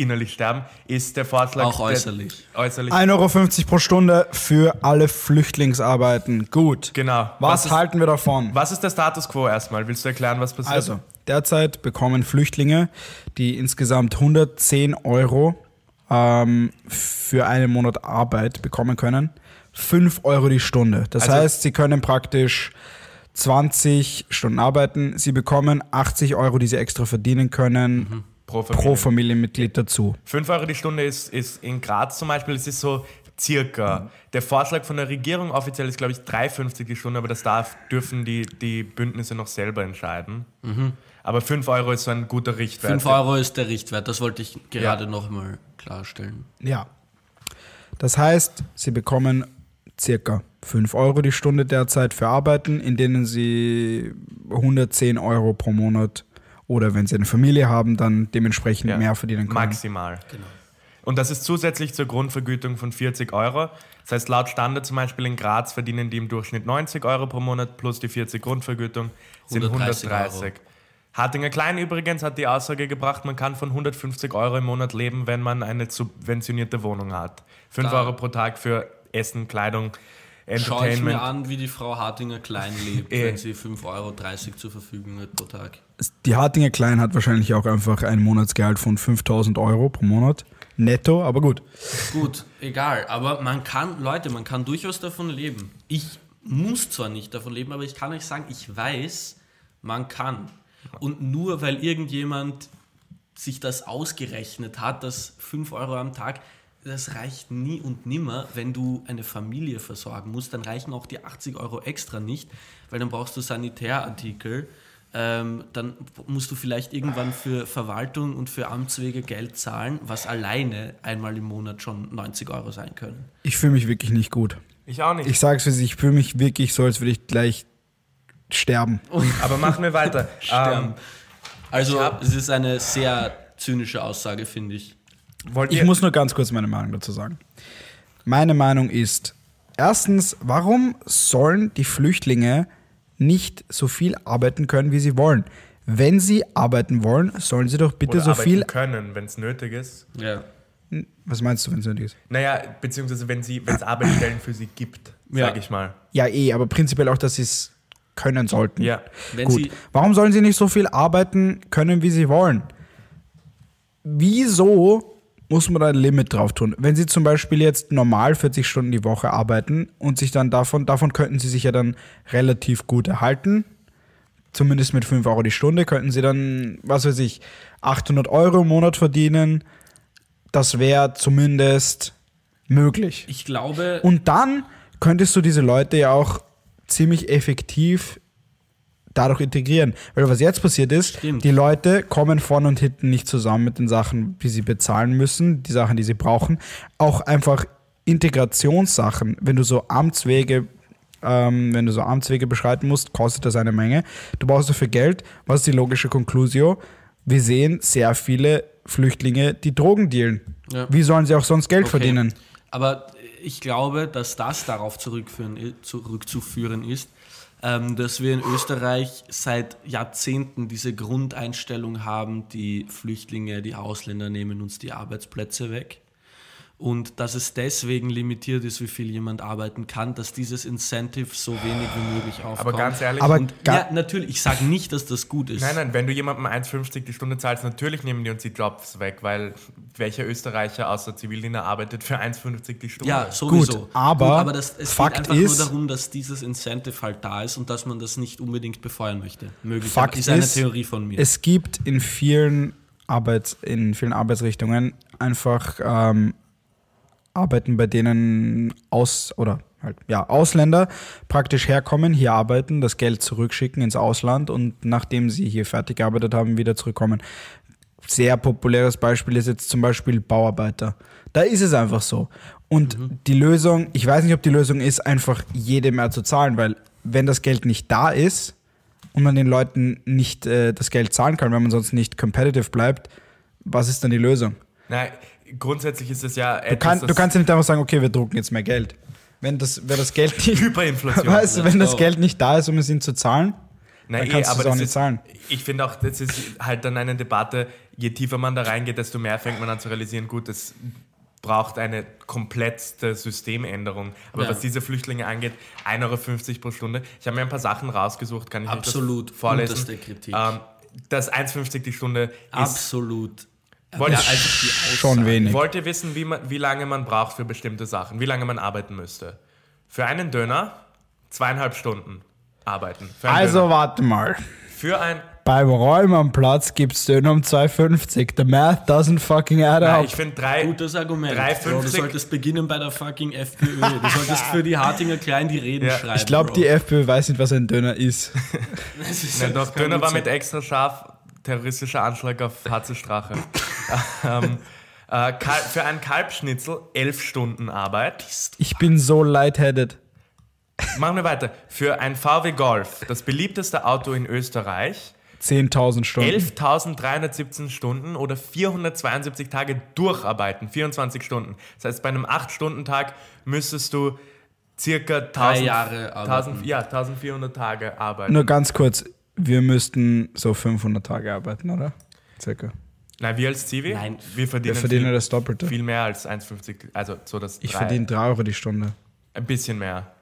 innerlich sterben. Ist der Vorschlag. Auch äußerlich. äußerlich. 1,50 Euro pro Stunde für alle Flüchtlingsarbeiten. Gut. Genau. Was, ist, halten wir davon? was ist der Status quo erstmal? Willst du erklären, was passiert? Also, derzeit bekommen Flüchtlinge, die insgesamt 110 Euro ähm, für einen Monat Arbeit bekommen können, 5 Euro die Stunde. Das Also- heißt, sie können praktisch 20 Stunden arbeiten. Sie bekommen 80 Euro, die sie extra verdienen können, pro Familie. pro Familienmitglied dazu. 5 Euro die Stunde ist, ist in Graz zum Beispiel, es ist so circa. Der Vorschlag von der Regierung offiziell ist, glaube ich, 3,50 die Stunde, aber das darf, dürfen die, die Bündnisse noch selber entscheiden. Aber 5 Euro ist so ein guter Richtwert. 5 Euro ist der Richtwert, das wollte ich gerade nochmal klarstellen. Ja. Das heißt, sie bekommen circa 5 Euro die Stunde derzeit für Arbeiten, in denen sie 110 Euro pro Monat oder wenn sie eine Familie haben, dann dementsprechend Ja. mehr verdienen können. Maximal. Und das ist zusätzlich zur Grundvergütung von 40 Euro. Das heißt, laut Standard zum Beispiel in Graz verdienen die im Durchschnitt 90 Euro pro Monat plus die 40 Grundvergütung sind 130 130. Euro. Hartinger Klein übrigens hat die Aussage gebracht, man kann von 150 Euro im Monat leben, wenn man eine subventionierte Wohnung hat. 5 Da- Euro pro Tag für Essen, Kleidung, Schau ich mir Entertainment. an, wie die Frau Hartinger klein lebt, Eh. wenn sie 5,30 Euro zur Verfügung hat pro Tag. Die Hartinger Klein hat wahrscheinlich auch einfach ein Monatsgehalt von 5000 Euro pro Monat. Netto, aber gut. Gut, egal. Aber man kann, Leute, man kann durchaus davon leben. Ich muss zwar nicht davon leben, aber ich kann euch sagen, ich weiß, man kann. Und nur weil irgendjemand sich das ausgerechnet hat, dass 5 Euro am Tag, das reicht nie und nimmer, wenn du eine Familie versorgen musst, dann reichen auch die 80 Euro extra nicht, weil dann brauchst du Sanitärartikel, ähm, dann musst du vielleicht irgendwann für Verwaltung und für Amtswege Geld zahlen, was alleine einmal im Monat schon 90 Euro sein können. Ich fühle mich wirklich nicht gut. Ich auch nicht. Ich sag's für Sie, ich fühle mich wirklich so, als würde ich gleich sterben. Aber machen wir weiter. Sterben. ähm, Also es ist eine sehr zynische Aussage, finde ich. Wollt Ich muss nur ganz kurz meine Meinung dazu sagen. Meine Meinung ist, erstens, warum sollen die Flüchtlinge nicht so viel arbeiten können, wie sie wollen? Wenn sie arbeiten wollen, sollen sie doch bitte oder so arbeiten viel. können, wenn es nötig ist. Ja. Was meinst du, wenn es nötig ist? Naja, beziehungsweise wenn es Arbeitsstellen für sie gibt, Ja. sag ich mal. Ja, eh, aber prinzipiell auch, dass sie es können sollten. Ja. Wenn Gut. sie Warum sollen sie nicht so viel arbeiten können, wie sie wollen? Wieso muss man da ein Limit drauf tun? Wenn sie zum Beispiel jetzt normal 40 Stunden die Woche arbeiten und sich dann davon, davon könnten sie sich ja dann relativ gut erhalten, zumindest mit 5 Euro die Stunde, könnten sie dann, was weiß ich, 800 Euro im Monat verdienen. Das wäre zumindest möglich. ich glaube, Und dann könntest du diese Leute ja auch ziemlich effektiv dadurch integrieren. Weil was jetzt passiert ist, Stimmt. die Leute kommen vorne und hinten nicht zusammen mit den Sachen, die sie bezahlen müssen, die Sachen, die sie brauchen. Auch einfach Integrationssachen, wenn du so Amtswege, ähm, wenn du so Amtswege beschreiten musst, kostet das eine Menge. Du brauchst dafür Geld. Was ist die logische Conclusio? Wir sehen sehr viele Flüchtlinge, die Drogen dealen. Ja. Wie sollen sie auch sonst Geld Okay. verdienen? Aber ich glaube, dass das darauf i- zurückzuführen ist, dass wir in Österreich seit Jahrzehnten diese Grundeinstellung haben, die Flüchtlinge, die Ausländer nehmen uns die Arbeitsplätze weg. Und dass es deswegen limitiert ist, wie viel jemand arbeiten kann, dass dieses Incentive so wenig wie möglich aufkommt. Aber ganz ehrlich, Aber Und, ga- ja, natürlich, ich sage nicht, dass das gut ist. nein, nein, wenn du jemandem 1,50 die Stunde zahlst, natürlich nehmen die uns die Jobs weg, weil welcher Österreicher außer Zivildiener arbeitet für 1,50 die Stunde? Ja, sowieso. Gut, aber aber das, es Fakt geht einfach ist- nur darum, dass dieses Incentive halt da ist und dass man das nicht unbedingt befeuern möchte. Möglich. Fakt ist eine ist, Theorie von mir. Es gibt in vielen, Arbeits, in vielen Arbeitsrichtungen einfach ähm, Arbeiten, bei denen aus oder halt ja Ausländer praktisch herkommen, hier arbeiten, das Geld zurückschicken ins Ausland und nachdem sie hier fertig gearbeitet haben, wieder zurückkommen. Sehr populäres Beispiel ist jetzt zum Beispiel Bauarbeiter. Da ist es einfach so. Und die Lösung, ich weiß nicht, ob die Lösung ist, einfach jedem mehr zu zahlen, weil wenn das Geld nicht da ist, und man den Leuten nicht äh, das Geld zahlen kann, wenn man sonst nicht competitive bleibt, was ist dann die Lösung? Nein, grundsätzlich ist es ja Du, etwas, kann, du das- kannst ja nicht einfach sagen, okay, wir drucken jetzt mehr Geld. Wenn das, wenn das Geld nicht, Hyperinflation. weißt du, wenn das. Geld nicht da ist, um es ihnen zu zahlen, Nein, dann eh, kannst du aber es auch das nicht ist, zahlen. Ich finde auch, das ist halt dann eine Debatte, je tiefer man da reingeht, desto mehr fängt man an zu realisieren, gut, es braucht eine komplette Systemänderung. Aber Ja. was diese Flüchtlinge angeht, 1,50 Euro pro Stunde. Ich habe mir ein paar Sachen rausgesucht, kann ich Absolut das vorlesen? unterste Kritik. Ähm, das 1,50 die Stunde ist... Absolut. Die Aussage. Schon wenig. Wollt ihr wissen, wie, man, wie lange man braucht für bestimmte Sachen? Wie lange man arbeiten müsste? Für einen Döner zweieinhalb Stunden arbeiten. Also Döner. warte mal. Für ein... Beim Räumernplatz gibt's Döner um 2,50. The math doesn't fucking add Nein, up. ich finde drei... Gutes Argument. 3,50. Bro, du solltest beginnen bei der fucking FPÖ. Du solltest für die Hartinger Klein die Reden Ja, schreiben. Ich glaube, die FPÖ weiß nicht, was ein Döner ist. Das ist Nein, doch, Döner war mit extra scharf, terroristischer Anschlag auf HC Strache. ähm, äh, für einen Kalbschnitzel elf Stunden Arbeit. Ich bin so lightheaded. Machen wir weiter. Für ein VW Golf, das beliebteste Auto in Österreich, 10.000 Stunden. 11.317 Stunden oder 472 Tage durcharbeiten, 24 Stunden. Das heißt, bei einem 8-Stunden-Tag müsstest du circa 1000, Jahre 1000, arbeiten. ja, 1400 Tage arbeiten. Nur ganz kurz, wir müssten so 500 Tage arbeiten, oder? Circa. Nein, wir als Zivi, Nein. wir Wir verdienen, verdienen viel, das Doppelte. viel mehr als 1,50, also so das Ich verdiene 3 Euro die Stunde. ein bisschen mehr.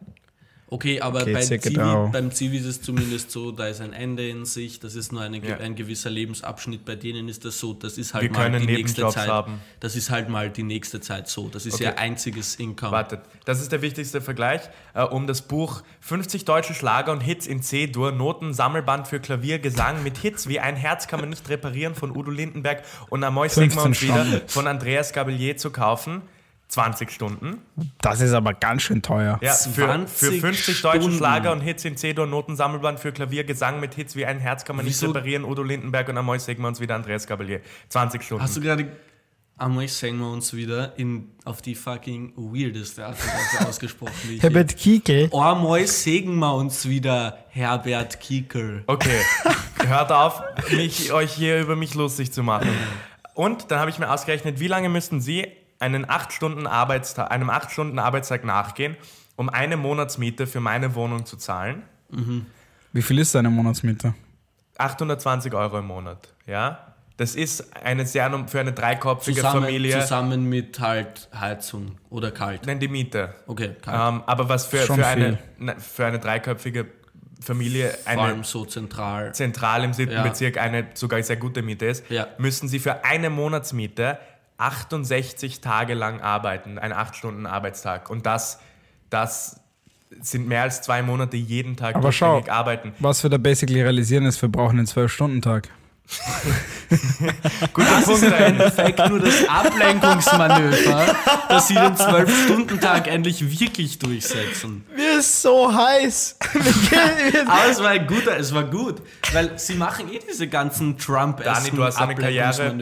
Okay, aber Okay, beim, circa Zivi, drei. beim Zivi ist es zumindest so, da ist ein Ende in sich, das ist nur eine, Ja. ein gewisser Lebensabschnitt. Bei denen ist das so, das ist halt Wir mal können die nächste Zeit. haben. Das ist halt mal die nächste Zeit so. Das ist Okay. ihr einziges Income. Wartet, das ist der wichtigste Vergleich, äh, um das Buch 50 deutsche Schlager und Hits in C-Dur, Noten, Sammelband für Klavier, Gesang mit Hits wie Ein Herz kann man nicht reparieren von Udo Lindenberg und Amoy 15 Sigma und wieder von Andreas Gabelier zu kaufen. 20 Stunden. Das ist aber ganz schön teuer. Ja, für, für 20 50 deutsche Stunden. Schlager und Hits in C-Dur, Noten, Sammelband für Klavier, Gesang mit Hits wie Ein Herz kann man nicht Wieso- reparieren, Udo Lindenberg und Amoy Sigma und wieder Andreas Gabelier. 20 Stunden. Hast du gerade singen wir uns wieder in, auf die fucking weirdeste Art und Weise ausgesprochen. Herbert Kiekel. Einmal sägen wir uns wieder, Herbert Kiekel. Okay, hört auf, mich, euch hier über mich lustig zu machen. Und dann habe ich mir ausgerechnet, wie lange müssten Sie einen 8 Stunden Arbeitstag, einem 8 Stunden Arbeitstag nachgehen, um eine Monatsmiete für meine Wohnung zu zahlen? Wie viel ist deine Monatsmiete? 820 Euro im Monat, ja? Das ist eine sehr, für eine dreiköpfige Zusammen, Familie. zusammen mit halt Heizung oder kalt. Nein, die Miete. Okay, kalt. Ähm, aber was für, Schon für, eine, viel. ne, für eine dreiköpfige Familie Vor eine allem so zentral. zentral im siebten Ja. Bezirk eine sogar sehr gute Miete ist, Ja. müssen sie für eine Monatsmiete 68 Tage lang arbeiten, einen 8-Stunden-Arbeitstag. Und das, das sind mehr als zwei Monate jeden Tag Aber schau. arbeiten. Was wir da basically realisieren ist, wir brauchen einen 12-Stunden-Tag. Guter Das ist Punkt im eigentlich. Endeffekt nur das Ablenkungsmanöver, dass sie den 12-Stunden-Tag endlich wirklich durchsetzen. Mir ist so heiß. Aber es war ein guter, es war gut, weil sie machen eh diese ganzen trump Dani, du hast eine Karriere-.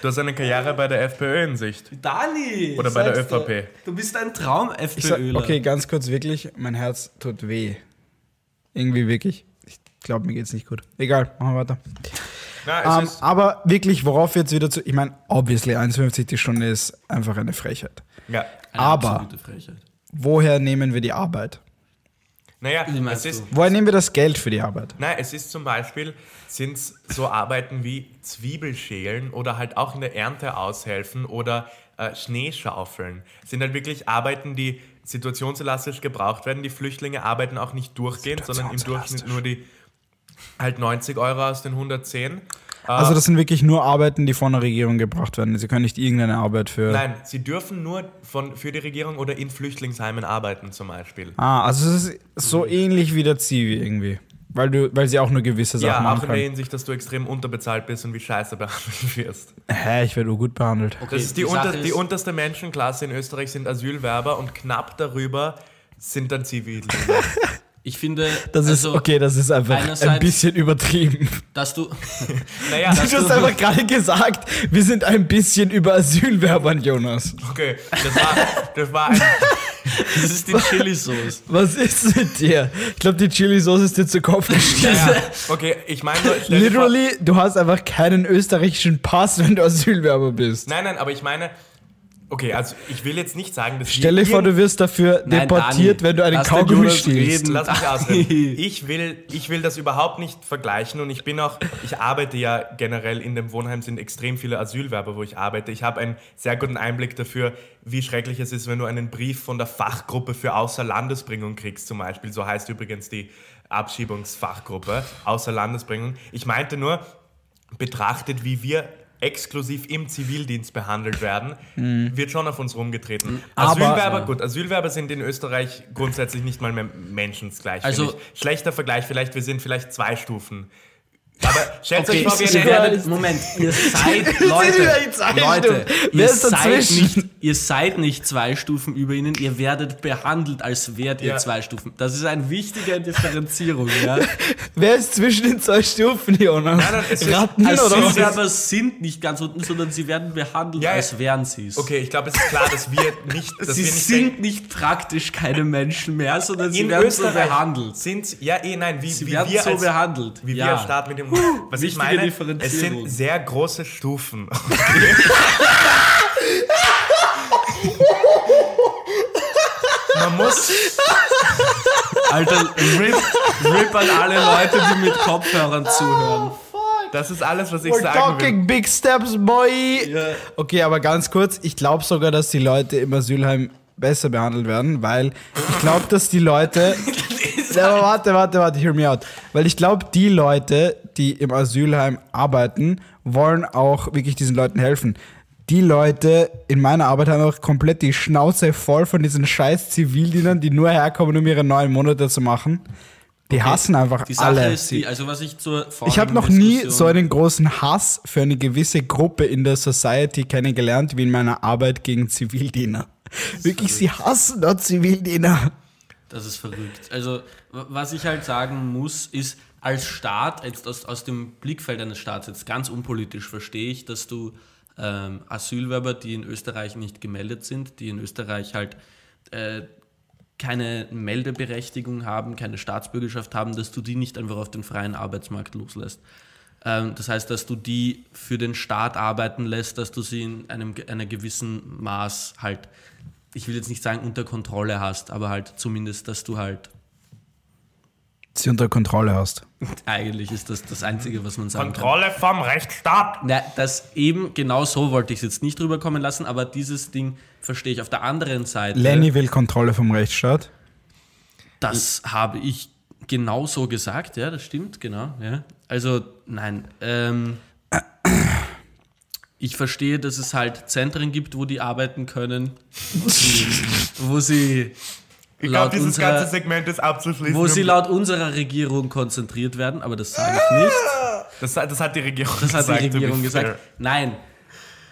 Du hast eine Karriere bei der FPÖ in Sicht. Dani! Oder bei der. ÖVP. Du bist ein Traum-FPÖler. okay, ganz kurz wirklich, mein Herz tut weh. Irgendwie wirklich. Ich glaube, mir geht's nicht gut. Egal, machen wir weiter. Na, es Ähm, ist, aber wirklich, worauf wir jetzt wieder zu. Ich meine, obviously, 1,50 die Stunde ist einfach eine Frechheit. ja. Eine aber- Frechheit. Woher nehmen wir die Arbeit? Naja, es ist? Woher nehmen wir das Geld für die Arbeit? Nein, es ist zum Beispiel, sind so Arbeiten wie Zwiebelschälen oder halt auch in der Ernte aushelfen oder äh, Schneeschaufeln. Sind halt wirklich Arbeiten, die situationselastisch gebraucht werden. Die Flüchtlinge arbeiten auch nicht durchgehend, sondern im Durchschnitt nur die halt 90 Euro aus den 110. Also, das sind wirklich nur Arbeiten, die von der Regierung gebracht werden. Sie können nicht irgendeine Arbeit für. Nein, sie dürfen nur von, für die Regierung oder in Flüchtlingsheimen arbeiten zum Beispiel. Ah, also es ist so ähnlich wie der Zivi irgendwie. Weil, du, weil sie auch nur gewisse Sachen Ja, auch machen in der. Hinsicht, dass du extrem unterbezahlt bist und wie scheiße behandelt wirst. Hä, ich werde gut behandelt. Okay, Das ist die, Sache unter, die ist- unterste Menschenklasse in Österreich sind Asylwerber und knapp darüber sind dann Zivil. Ich finde, Das ist, also, okay, das ist einfach ein bisschen übertrieben. dass du, naja, Du hast einfach gerade gesagt, wir sind ein bisschen über Asylwerbern, Jonas. okay, das war, das war ein, das ist die Chili-Sauce. Was ist mit dir? Ich glaube, die Chili-Sauce ist dir zu Kopf gestiegen. naja, okay, ich meine Literally, du hast einfach keinen österreichischen Pass, wenn du Asylwerber bist. Nein, nein, aber ich meine, okay, also ich will jetzt nicht sagen, dass Stell dir vor, du wirst dafür Nein, deportiert, Dani, wenn du einen Kaugummi reden. Lass mich ausreden. Ich will, ich will das überhaupt nicht vergleichen und ich bin auch, ich arbeite ja generell in dem Wohnheim, sind extrem viele Asylwerber, wo ich arbeite. Ich habe einen sehr guten Einblick dafür, wie schrecklich es ist, wenn du einen Brief von der Fachgruppe für Außerlandesbringung kriegst, zum Beispiel. So heißt übrigens die Abschiebungsfachgruppe, Außerlandesbringung. Ich meinte nur, betrachtet, wie wir exklusiv im Zivildienst behandelt werden, wird schon auf uns rumgetreten. Aber- Asylwerber, gut, Asylwerber sind in Österreich grundsätzlich nicht mal mehr menschensgleich. Also-. Schlechter Vergleich vielleicht, wir sind vielleicht zwei Stufen Aber stellt Okay, euch vor, ihr wir werdet, Moment, ihr seid, Leute, Leute, ihr ist seid, nicht, ihr seid nicht zwei Stufen über ihnen, ihr werdet behandelt, als wärt ihr Ja. zwei Stufen. Das ist eine wichtige Differenzierung, ja. Wer ist zwischen den zwei Stufen, Jonas? Nein, nein, es ist- Ratten Also oder was? Asylwerber sind nicht ganz unten, sondern sie werden behandelt, Ja, als wären sie es. Okay, ich glaube, es ist klar, dass wir nicht, dass Sie wir nicht sind nicht praktisch keine Menschen mehr, sondern sie in werden Österreich so behandelt. Sind, ja, eh, nein, wie, Sie wie werden wir so als, behandelt. Wie ja. wir als Staat mit dem. Was ich meine, es sind sehr große Stufen. Man muss. Alter, RIP, RIP an alle Leute, die mit Kopfhörern zuhören. Das ist alles, was ich We're sagen will. talking big steps, boy. Okay, aber ganz kurz, ich glaube sogar, dass die Leute im Asylheim besser behandelt werden, weil ich glaube, dass die Leute. Aber warte, warte, warte, hear me out. Weil ich glaube, die Leute, die im Asylheim arbeiten, wollen auch wirklich diesen Leuten helfen. Die Leute in meiner Arbeit haben auch komplett die Schnauze voll von diesen scheiß Zivildienern, die nur herkommen, um ihre neun Monate zu machen. Die hassen einfach Die Sache alle. ist die, also was ich zur Ich habe noch nie so einen großen Hass für eine gewisse Gruppe in der Society kennengelernt wie in meiner Arbeit gegen Zivildiener. Wirklich, sie hassen dort Zivildiener. Das ist verrückt. Also, was ich halt sagen muss, ist, als Staat, jetzt aus, aus dem Blickfeld eines Staats, jetzt ganz unpolitisch, verstehe ich, dass du ähm, Asylwerber, die in Österreich nicht gemeldet sind, die in Österreich halt äh, keine Meldeberechtigung haben, keine Staatsbürgerschaft haben, dass du die nicht einfach auf den freien Arbeitsmarkt loslässt. Ähm, das heißt, dass du die für den Staat arbeiten lässt, dass du sie in einem einer gewissen Maß halt, ich will jetzt nicht sagen unter Kontrolle hast, aber halt zumindest, dass du halt, Sie unter Kontrolle hast. eigentlich ist das das Einzige, was man sagen kann. Kontrolle vom Rechtsstaat. Na, das eben, genau so wollte ich es jetzt nicht drüber kommen lassen, aber dieses Ding verstehe ich. Auf der anderen Seite, Lenny will Kontrolle vom Rechtsstaat. das habe ich genau so gesagt, ja, das stimmt, genau. Ja. Also, nein, ähm, ich verstehe, dass es halt Zentren gibt, wo die arbeiten können, wo sie, wo sie Ich glaube, dieses unserer, ganze Segment ist abzuschließen. wo sie laut unserer Regierung konzentriert werden, aber das sage ich nicht. das, das hat die Regierung Das hat gesagt. die to be Regierung fair. gesagt. Nein.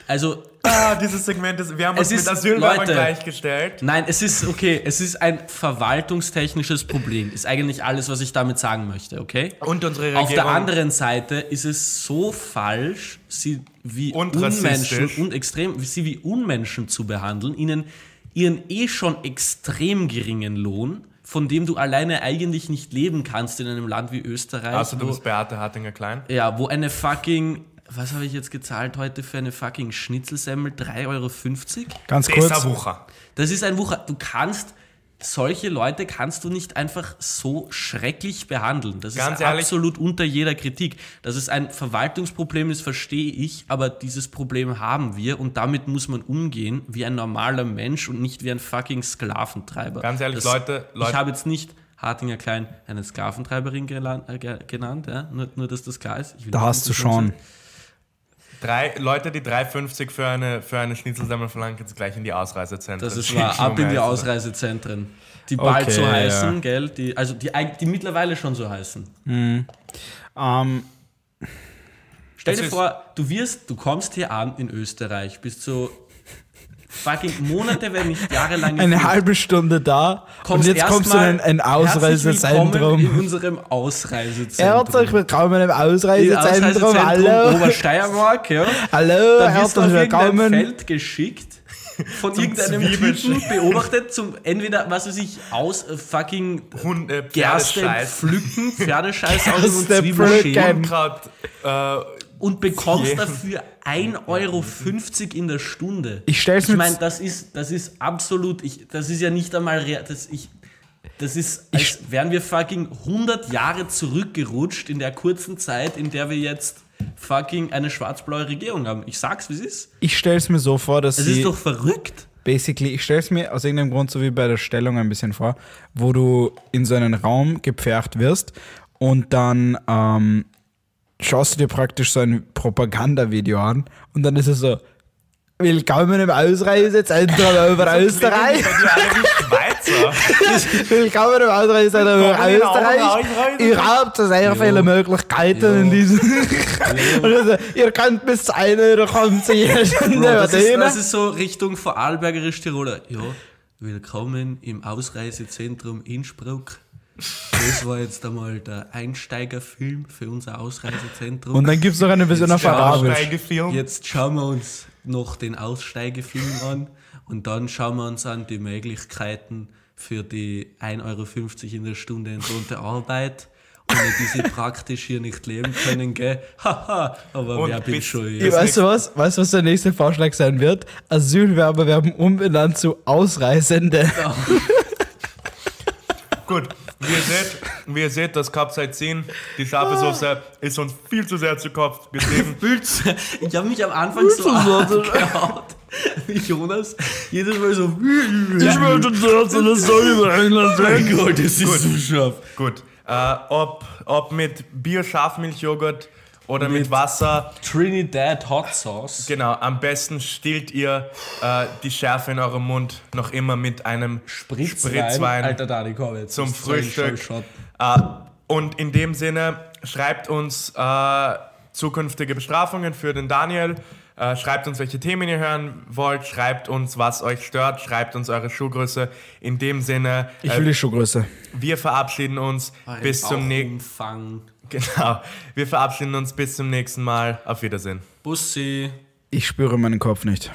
Also, Ah, dieses Segment ist, wir haben uns Es mit ist- Asylwerbern gleichgestellt. Nein, es ist okay. Es ist ein verwaltungstechnisches Problem. Ist eigentlich alles, was ich damit sagen möchte, okay? Und unsere Regierung. Auf der anderen Seite ist es so falsch, sie wie Und Unmenschen und extrem, sie wie Unmenschen zu behandeln, ihnen ihren eh schon extrem geringen Lohn, von dem du alleine eigentlich nicht leben kannst in einem Land wie Österreich, Also du wo, bist Beate Hartinger-Klein. ja, wo eine fucking, was habe ich jetzt gezahlt heute für eine fucking Schnitzelsemmel? 3,50 Euro? Ganz kurz. Dieser Wucher. Das ist ein Wucher. Du kannst solche Leute kannst du nicht einfach so schrecklich behandeln. Das Ganz ist ehrlich? absolut unter jeder Kritik. Dass es ein Verwaltungsproblem ist, verstehe ich, aber dieses Problem haben wir und damit muss man umgehen wie ein normaler Mensch und nicht wie ein fucking Sklaventreiber. Ganz ehrlich, das, Leute- Leute- Ich habe jetzt nicht Hartinger Klein eine Sklaventreiberin äh, ge- genannt, ja? nur, nur dass das klar ist. Ich will Da hast du schon. Drei Leute, die 3,50 für eine, für eine Schnitzelsemmel verlangen, jetzt gleich in die Ausreisezentren. Das ist wahr. Ab in die Ausreisezentren. Die bald Okay, so ja. heißen, gell? Die, also die, die mittlerweile schon so heißen. Ähm, Stell dir vor, du wirst, du kommst hier an in Österreich, bist so fucking Monate, wenn nicht jahrelang eine halbe Stunde da und jetzt kommst du in ein Ausreisezentrum. in unserem Ausreisezentrum. Herzlich willkommen im Im Ausreisezentrum. Hallo. Obersteiermark, ja. Hallo, Da wirst du auf willkommen. Feld geschickt, von irgendeinem Zwiebeln- Typen beobachtet, zum entweder, was weiß ich, aus äh, fucking Hund, äh, Gerste Pferdescheiß. pflücken, Pferdescheiß aus und Zwiebeln Unkraut, äh, und bekommst Yeah. dafür 1,50 Euro in der Stunde. Ich stell's Ich mir meine, jetzt- das ist, das ist absolut, ich, das ist ja nicht einmal, das, ich, das ist, als wären wir fucking 100 Jahre zurückgerutscht in der kurzen Zeit, in der wir jetzt fucking eine schwarz-blaue Regierung haben. Ich sag's, wie es ist. Ich stell's mir so vor, dass Das ist doch verrückt. basically, ich stelle es mir aus irgendeinem Grund so wie bei der Stellung ein bisschen vor, wo du in so einen Raum gepfercht wirst und dann ähm, schaust du dir praktisch so ein Propagandavideo an und dann ist es so, Willkommen im Ausreisezentrum über Österreich. Willkommen im Ausreisezentrum über Österreich. Ihr habt sehr viele Möglichkeiten in diesem. Also, ihr könnt bis zu 1 Euro kommen zu jeder Bro, Stunde das, ist, das ist so Richtung Vorarlbergerisch Tiroler. Ja, willkommen im Ausreisezentrum Innsbruck. Das war jetzt einmal der Einsteigerfilm für unser Ausreisezentrum. Und dann gibt es noch eine Version auf Arabisch. Aussteigefilm. Jetzt schauen wir uns noch den Aussteigefilm an und dann schauen wir uns an die Möglichkeiten für die 1,50 Euro in der Stunde entlohnte Arbeit. Ohne die sie praktisch hier nicht leben können, gell? Haha, aber Und wer bin schon Ich weißt du was? Weißt du, was der nächste Vorschlag sein wird? Asylwerber werden umbenannt zu Ausreisende. Gut, wie ihr seht, wie ihr seht, das Capsaicin, die scharfe Soße, ist uns viel zu sehr zu Kopf gestiegen. Fühlt's- Ich habe mich am Anfang so angehaut, wie Jonas. Jedes Mal so. Ich möchte das, das soll über England mein Gott, das ist so scharf. Gut, äh, ob, ob mit Bio-Schafmilchjoghurt oder mit, Mit- Wasser, Trinidad Hot Sauce. genau, am besten stillt ihr äh, die Schärfe in eurem Mund noch immer mit einem Spritzwein, Alter, Dani, komm jetzt. zum Frühstück. Äh, und in dem Sinne, schreibt uns äh, zukünftige Bestrafungen für den Daniel. Äh, schreibt uns, welche Themen ihr hören wollt. Schreibt uns, was euch stört. Schreibt uns eure Schuhgröße. In dem Sinne, Ich äh, will die Schuhgröße. wir verabschieden uns Ein bis zum nächsten. Genau. Wir verabschieden uns bis zum nächsten Mal. Auf Wiedersehen. Bussi. Ich spüre meinen Kopf nicht.